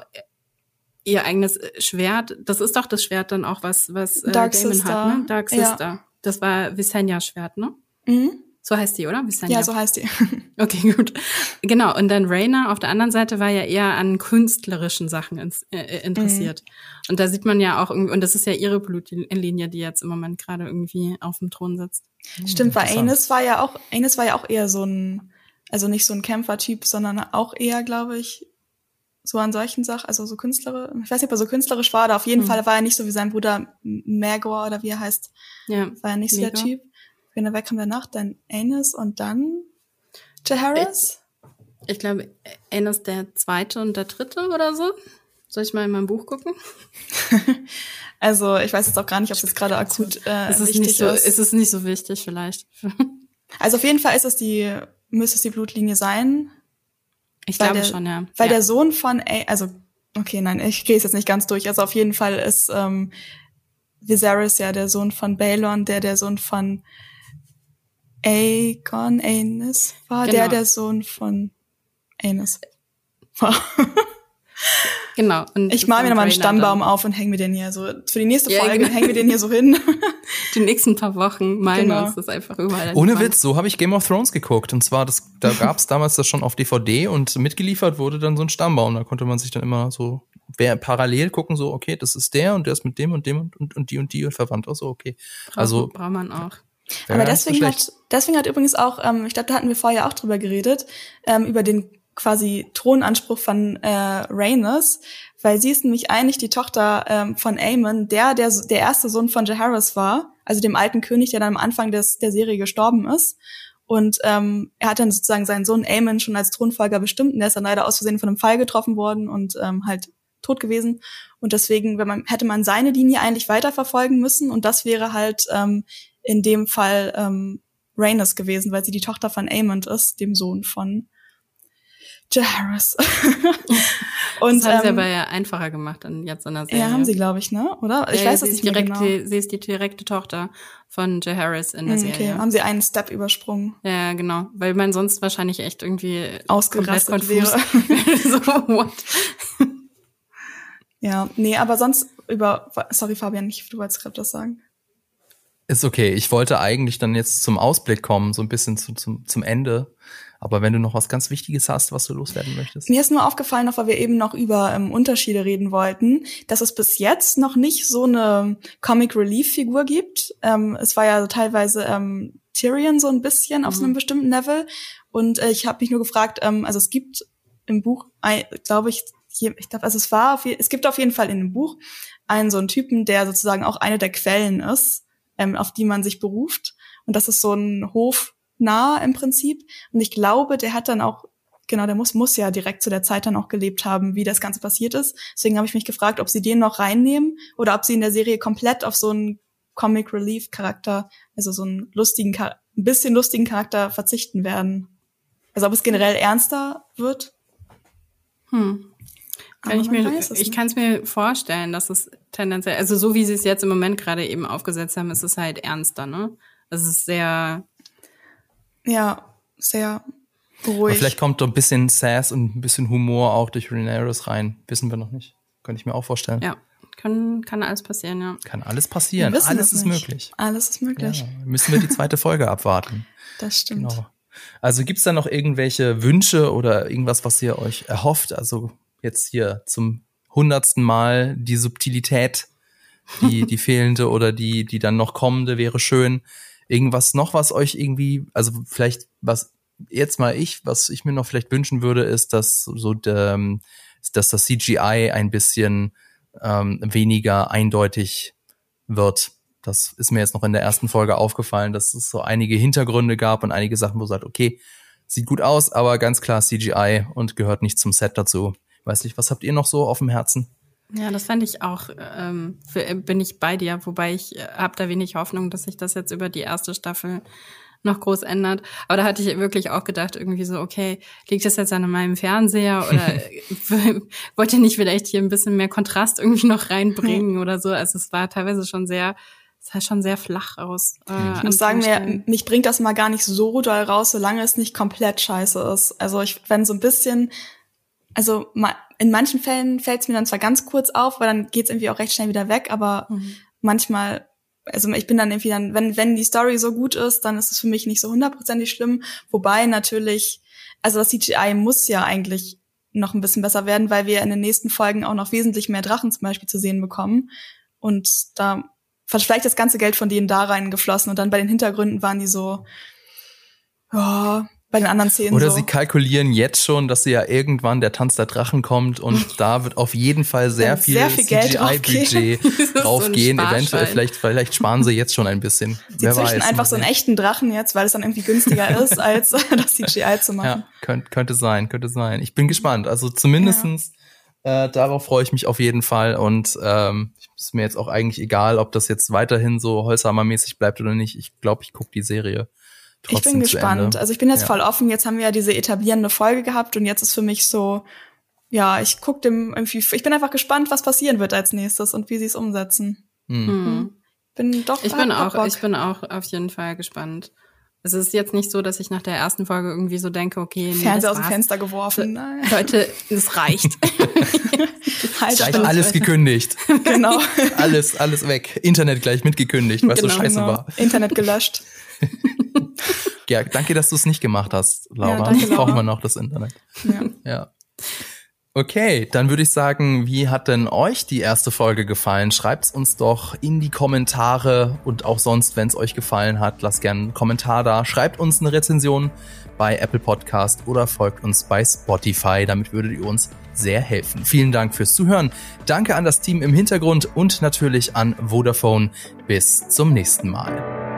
ihr eigenes Schwert. Das ist doch das Schwert dann auch, was, was äh, Dark Damon Sister. hat, ne? Dark Sister. Ja. Das war Visenyas Schwert, ne? Mhm. So heißt die, oder? Ja, so heißt die. okay, gut. Genau. Und dann Rainer auf der anderen Seite war ja eher an künstlerischen Sachen ins, äh, äh interessiert. Mhm. Und da sieht man ja auch irgendwie, und das ist ja ihre Blutlinie, die jetzt im Moment gerade irgendwie auf dem Thron sitzt. Stimmt, weil Anis war ja auch, Anis war ja auch eher so ein, also nicht so ein Kämpfertyp, sondern auch eher, glaube ich, so an solchen Sachen, also so künstlerisch, ich weiß nicht, ob er so künstlerisch war, aber auf jeden mhm. Fall war er nicht so wie sein Bruder Magor oder wie er heißt. Ja. War er nicht so der Typ. Genau, wer kam danach? Dann Anis und dann Jaharis? Ich, ich glaube, Anis der zweite und der dritte oder so. Soll ich mal in mein Buch gucken? also, ich weiß jetzt auch gar nicht, ob es gerade akut äh, ist es wichtig so, ist. Ist es nicht so wichtig vielleicht? also auf jeden Fall ist es die, müsste es die Blutlinie sein. Ich glaube der, schon, ja. Weil ja. der Sohn von, A also, okay, nein, ich gehe es jetzt nicht ganz durch. Also auf jeden Fall ist ähm, Viserys ja der Sohn von Balon, der der Sohn von Aegon Aenys war, genau. der der Sohn von Aenys war. Genau. Und ich mal mir nochmal einen Stammbaum auf und hänge mir den hier so, für die nächste Folge ja, genau. hängen wir den hier so hin. Die nächsten paar Wochen malen genau. wir uns das einfach überall. Ohne Witz, so habe ich Game of Thrones geguckt. Und zwar, das, da gab es damals das schon auf DVD und mitgeliefert wurde dann so ein Stammbaum. Da konnte man sich dann immer so wer parallel gucken, so, okay, das ist der und der ist mit dem und dem und, und, und die und die und verwandt. Also, okay. Brauch, also braucht man auch. Aber deswegen hat, deswegen hat übrigens auch, ähm, ich glaube, da hatten wir vorher auch drüber geredet, ähm, über den quasi Thronanspruch von äh, Rhaenys, weil sie ist nämlich eigentlich die Tochter ähm, von Aemon, der, der der erste Sohn von Jaehaerys war, also dem alten König, der dann am Anfang des, der Serie gestorben ist. Und ähm, er hat dann sozusagen seinen Sohn Aemon schon als Thronfolger bestimmt und der ist dann leider aus Versehen von einem Pfeil getroffen worden und ähm, halt tot gewesen. Und deswegen, wenn man, hätte man seine Linie eigentlich weiterverfolgen müssen und das wäre halt ähm, in dem Fall ähm, Rhaenys gewesen, weil sie die Tochter von Aemond ist, dem Sohn von Jaharis. und, das haben ähm, sie aber ja einfacher gemacht dann jetzt in der Serie. Ja, haben sie, glaube ich, ne? Oder? Ich ja, weiß es nicht direkt, genau. Die, sie ist die direkte Tochter von Jaharis in der okay. Serie. Okay, haben sie einen Step übersprungen. Ja, genau. Weil man sonst wahrscheinlich echt irgendwie ausgerastet wäre. so, what? ja, nee, aber sonst über, sorry Fabian, ich, du wolltest gerade was sagen. Ist okay. Ich wollte eigentlich dann jetzt zum Ausblick kommen, so ein bisschen zu, zum, zum Ende. Aber wenn du noch was ganz Wichtiges hast, was du loswerden möchtest. Mir ist nur aufgefallen, noch weil wir eben noch über ähm, Unterschiede reden wollten, dass es bis jetzt noch nicht so eine Comic Relief Figur gibt. Ähm, es war ja teilweise ähm, Tyrion so ein bisschen auf mhm. so einem bestimmten Level. Und äh, ich habe mich nur gefragt, ähm, also es gibt im Buch, glaube ich, hier, ich glaube, also es war, auf, es gibt auf jeden Fall in dem Buch einen so einen Typen, der sozusagen auch eine der Quellen ist, ähm, auf die man sich beruft. Und das ist so ein Hof nah im Prinzip. Und ich glaube, der hat dann auch, genau, der muss, muss ja direkt zu der Zeit dann auch gelebt haben, wie das Ganze passiert ist. Deswegen habe ich mich gefragt, ob sie den noch reinnehmen oder ob sie in der Serie komplett auf so einen Comic Relief Charakter, also so einen lustigen, ein bisschen lustigen Charakter verzichten werden. Also ob es generell ernster wird. Hm. Kann ich mir, ich kann es mir vorstellen, dass es tendenziell, also so wie sie es jetzt im Moment gerade eben aufgesetzt haben, ist es halt ernster, ne? Es ist sehr ja, sehr ruhig. Aber vielleicht kommt da ein bisschen Sass und ein bisschen Humor auch durch Rhaenyra rein. Wissen wir noch nicht. Könnte ich mir auch vorstellen. Ja, kann, kann alles passieren, ja. Kann alles passieren. Alles ist nicht. möglich. Alles ist möglich. Ja, müssen wir die zweite Folge abwarten. Das stimmt. Genau. Also gibt's da noch irgendwelche Wünsche oder irgendwas, was ihr euch erhofft? Also jetzt hier zum hundertsten Mal die Subtilität, die, die fehlende oder die, die dann noch kommende wäre schön. Irgendwas noch, was euch irgendwie, also vielleicht, was jetzt mal ich, was ich mir noch vielleicht wünschen würde, ist, dass so der, ähm, dass das CGI ein bisschen ähm, weniger eindeutig wird. Das ist mir jetzt noch in der ersten Folge aufgefallen, dass es so einige Hintergründe gab und einige Sachen, wo sagt, okay, sieht gut aus, aber ganz klar CGI und gehört nicht zum Set dazu. Weiß nicht, was habt ihr noch so auf dem Herzen? Ja, das fand ich auch, ähm, für, bin ich bei dir, wobei ich äh, habe da wenig Hoffnung, dass sich das jetzt über die erste Staffel noch groß ändert. Aber da hatte ich wirklich auch gedacht, irgendwie so, okay, liegt das jetzt an meinem Fernseher oder wollt ihr nicht vielleicht hier ein bisschen mehr Kontrast irgendwie noch reinbringen oder so? Also es war teilweise schon sehr, es sah schon sehr flach aus. Äh, ich muss sagen, mir, mich bringt das mal gar nicht so doll raus, solange es nicht komplett scheiße ist. Also ich, wenn so ein bisschen, also in manchen Fällen fällt es mir dann zwar ganz kurz auf, weil dann geht es irgendwie auch recht schnell wieder weg, aber mhm. manchmal also ich bin dann irgendwie dann, wenn, wenn die Story so gut ist, dann ist es für mich nicht so hundertprozentig schlimm. Wobei natürlich, also das CGI muss ja eigentlich noch ein bisschen besser werden, weil wir in den nächsten Folgen auch noch wesentlich mehr Drachen zum Beispiel zu sehen bekommen. Und da vielleicht das ganze Geld von denen da reingeflossen und dann bei den Hintergründen waren die so, ja, bei den anderen Szenen. Oder so. sie kalkulieren jetzt schon, dass sie ja irgendwann der Tanz der Drachen kommt und da wird auf jeden Fall sehr viel, sehr viel CGI-Budget draufgehen. So Eventuell, vielleicht, vielleicht sparen sie jetzt schon ein bisschen. Sie Wer züchten weiß, einfach so einen echten Drachen jetzt, weil es dann irgendwie günstiger ist, als das CGI zu machen. Ja, könnte, könnte sein, könnte sein. Ich bin gespannt. Also zumindestens ja. äh, darauf freue ich mich auf jeden Fall und ähm, ist mir jetzt auch eigentlich egal, ob das jetzt weiterhin so Holzhammer-mäßig bleibt oder nicht. Ich glaube, ich gucke die Serie ich bin gespannt. Also ich bin jetzt ja. voll offen. Jetzt haben wir ja diese etablierende Folge gehabt und jetzt ist für mich so, ja, ich guck dem irgendwie, ich bin einfach gespannt, was passieren wird als nächstes und wie sie es umsetzen. Hm. Mhm. Bin doch. Ich bin auch, ich bin auch auf jeden Fall gespannt. Es ist jetzt nicht so, dass ich nach der ersten Folge irgendwie so denke, okay, nee, Fernseher aus dem Fenster geworfen. Nein. Leute, es reicht. halt gleich alles gekündigt. Genau. alles, alles weg. Internet gleich mitgekündigt, was genau, so scheiße genau. war. Internet gelöscht. ja, danke, dass du es nicht gemacht hast, Laura. Ja, danke, Laura. Brauchen wir noch das Internet. Ja. ja. Okay, dann würde ich sagen, wie hat denn euch die erste Folge gefallen? Schreibt's uns doch in die Kommentare und auch sonst, wenn es euch gefallen hat, lasst gerne einen Kommentar da. Schreibt uns eine Rezension bei Apple Podcast oder folgt uns bei Spotify. Damit würdet ihr uns sehr helfen. Vielen Dank fürs Zuhören. Danke an das Team im Hintergrund und natürlich an Vodafone. Bis zum nächsten Mal.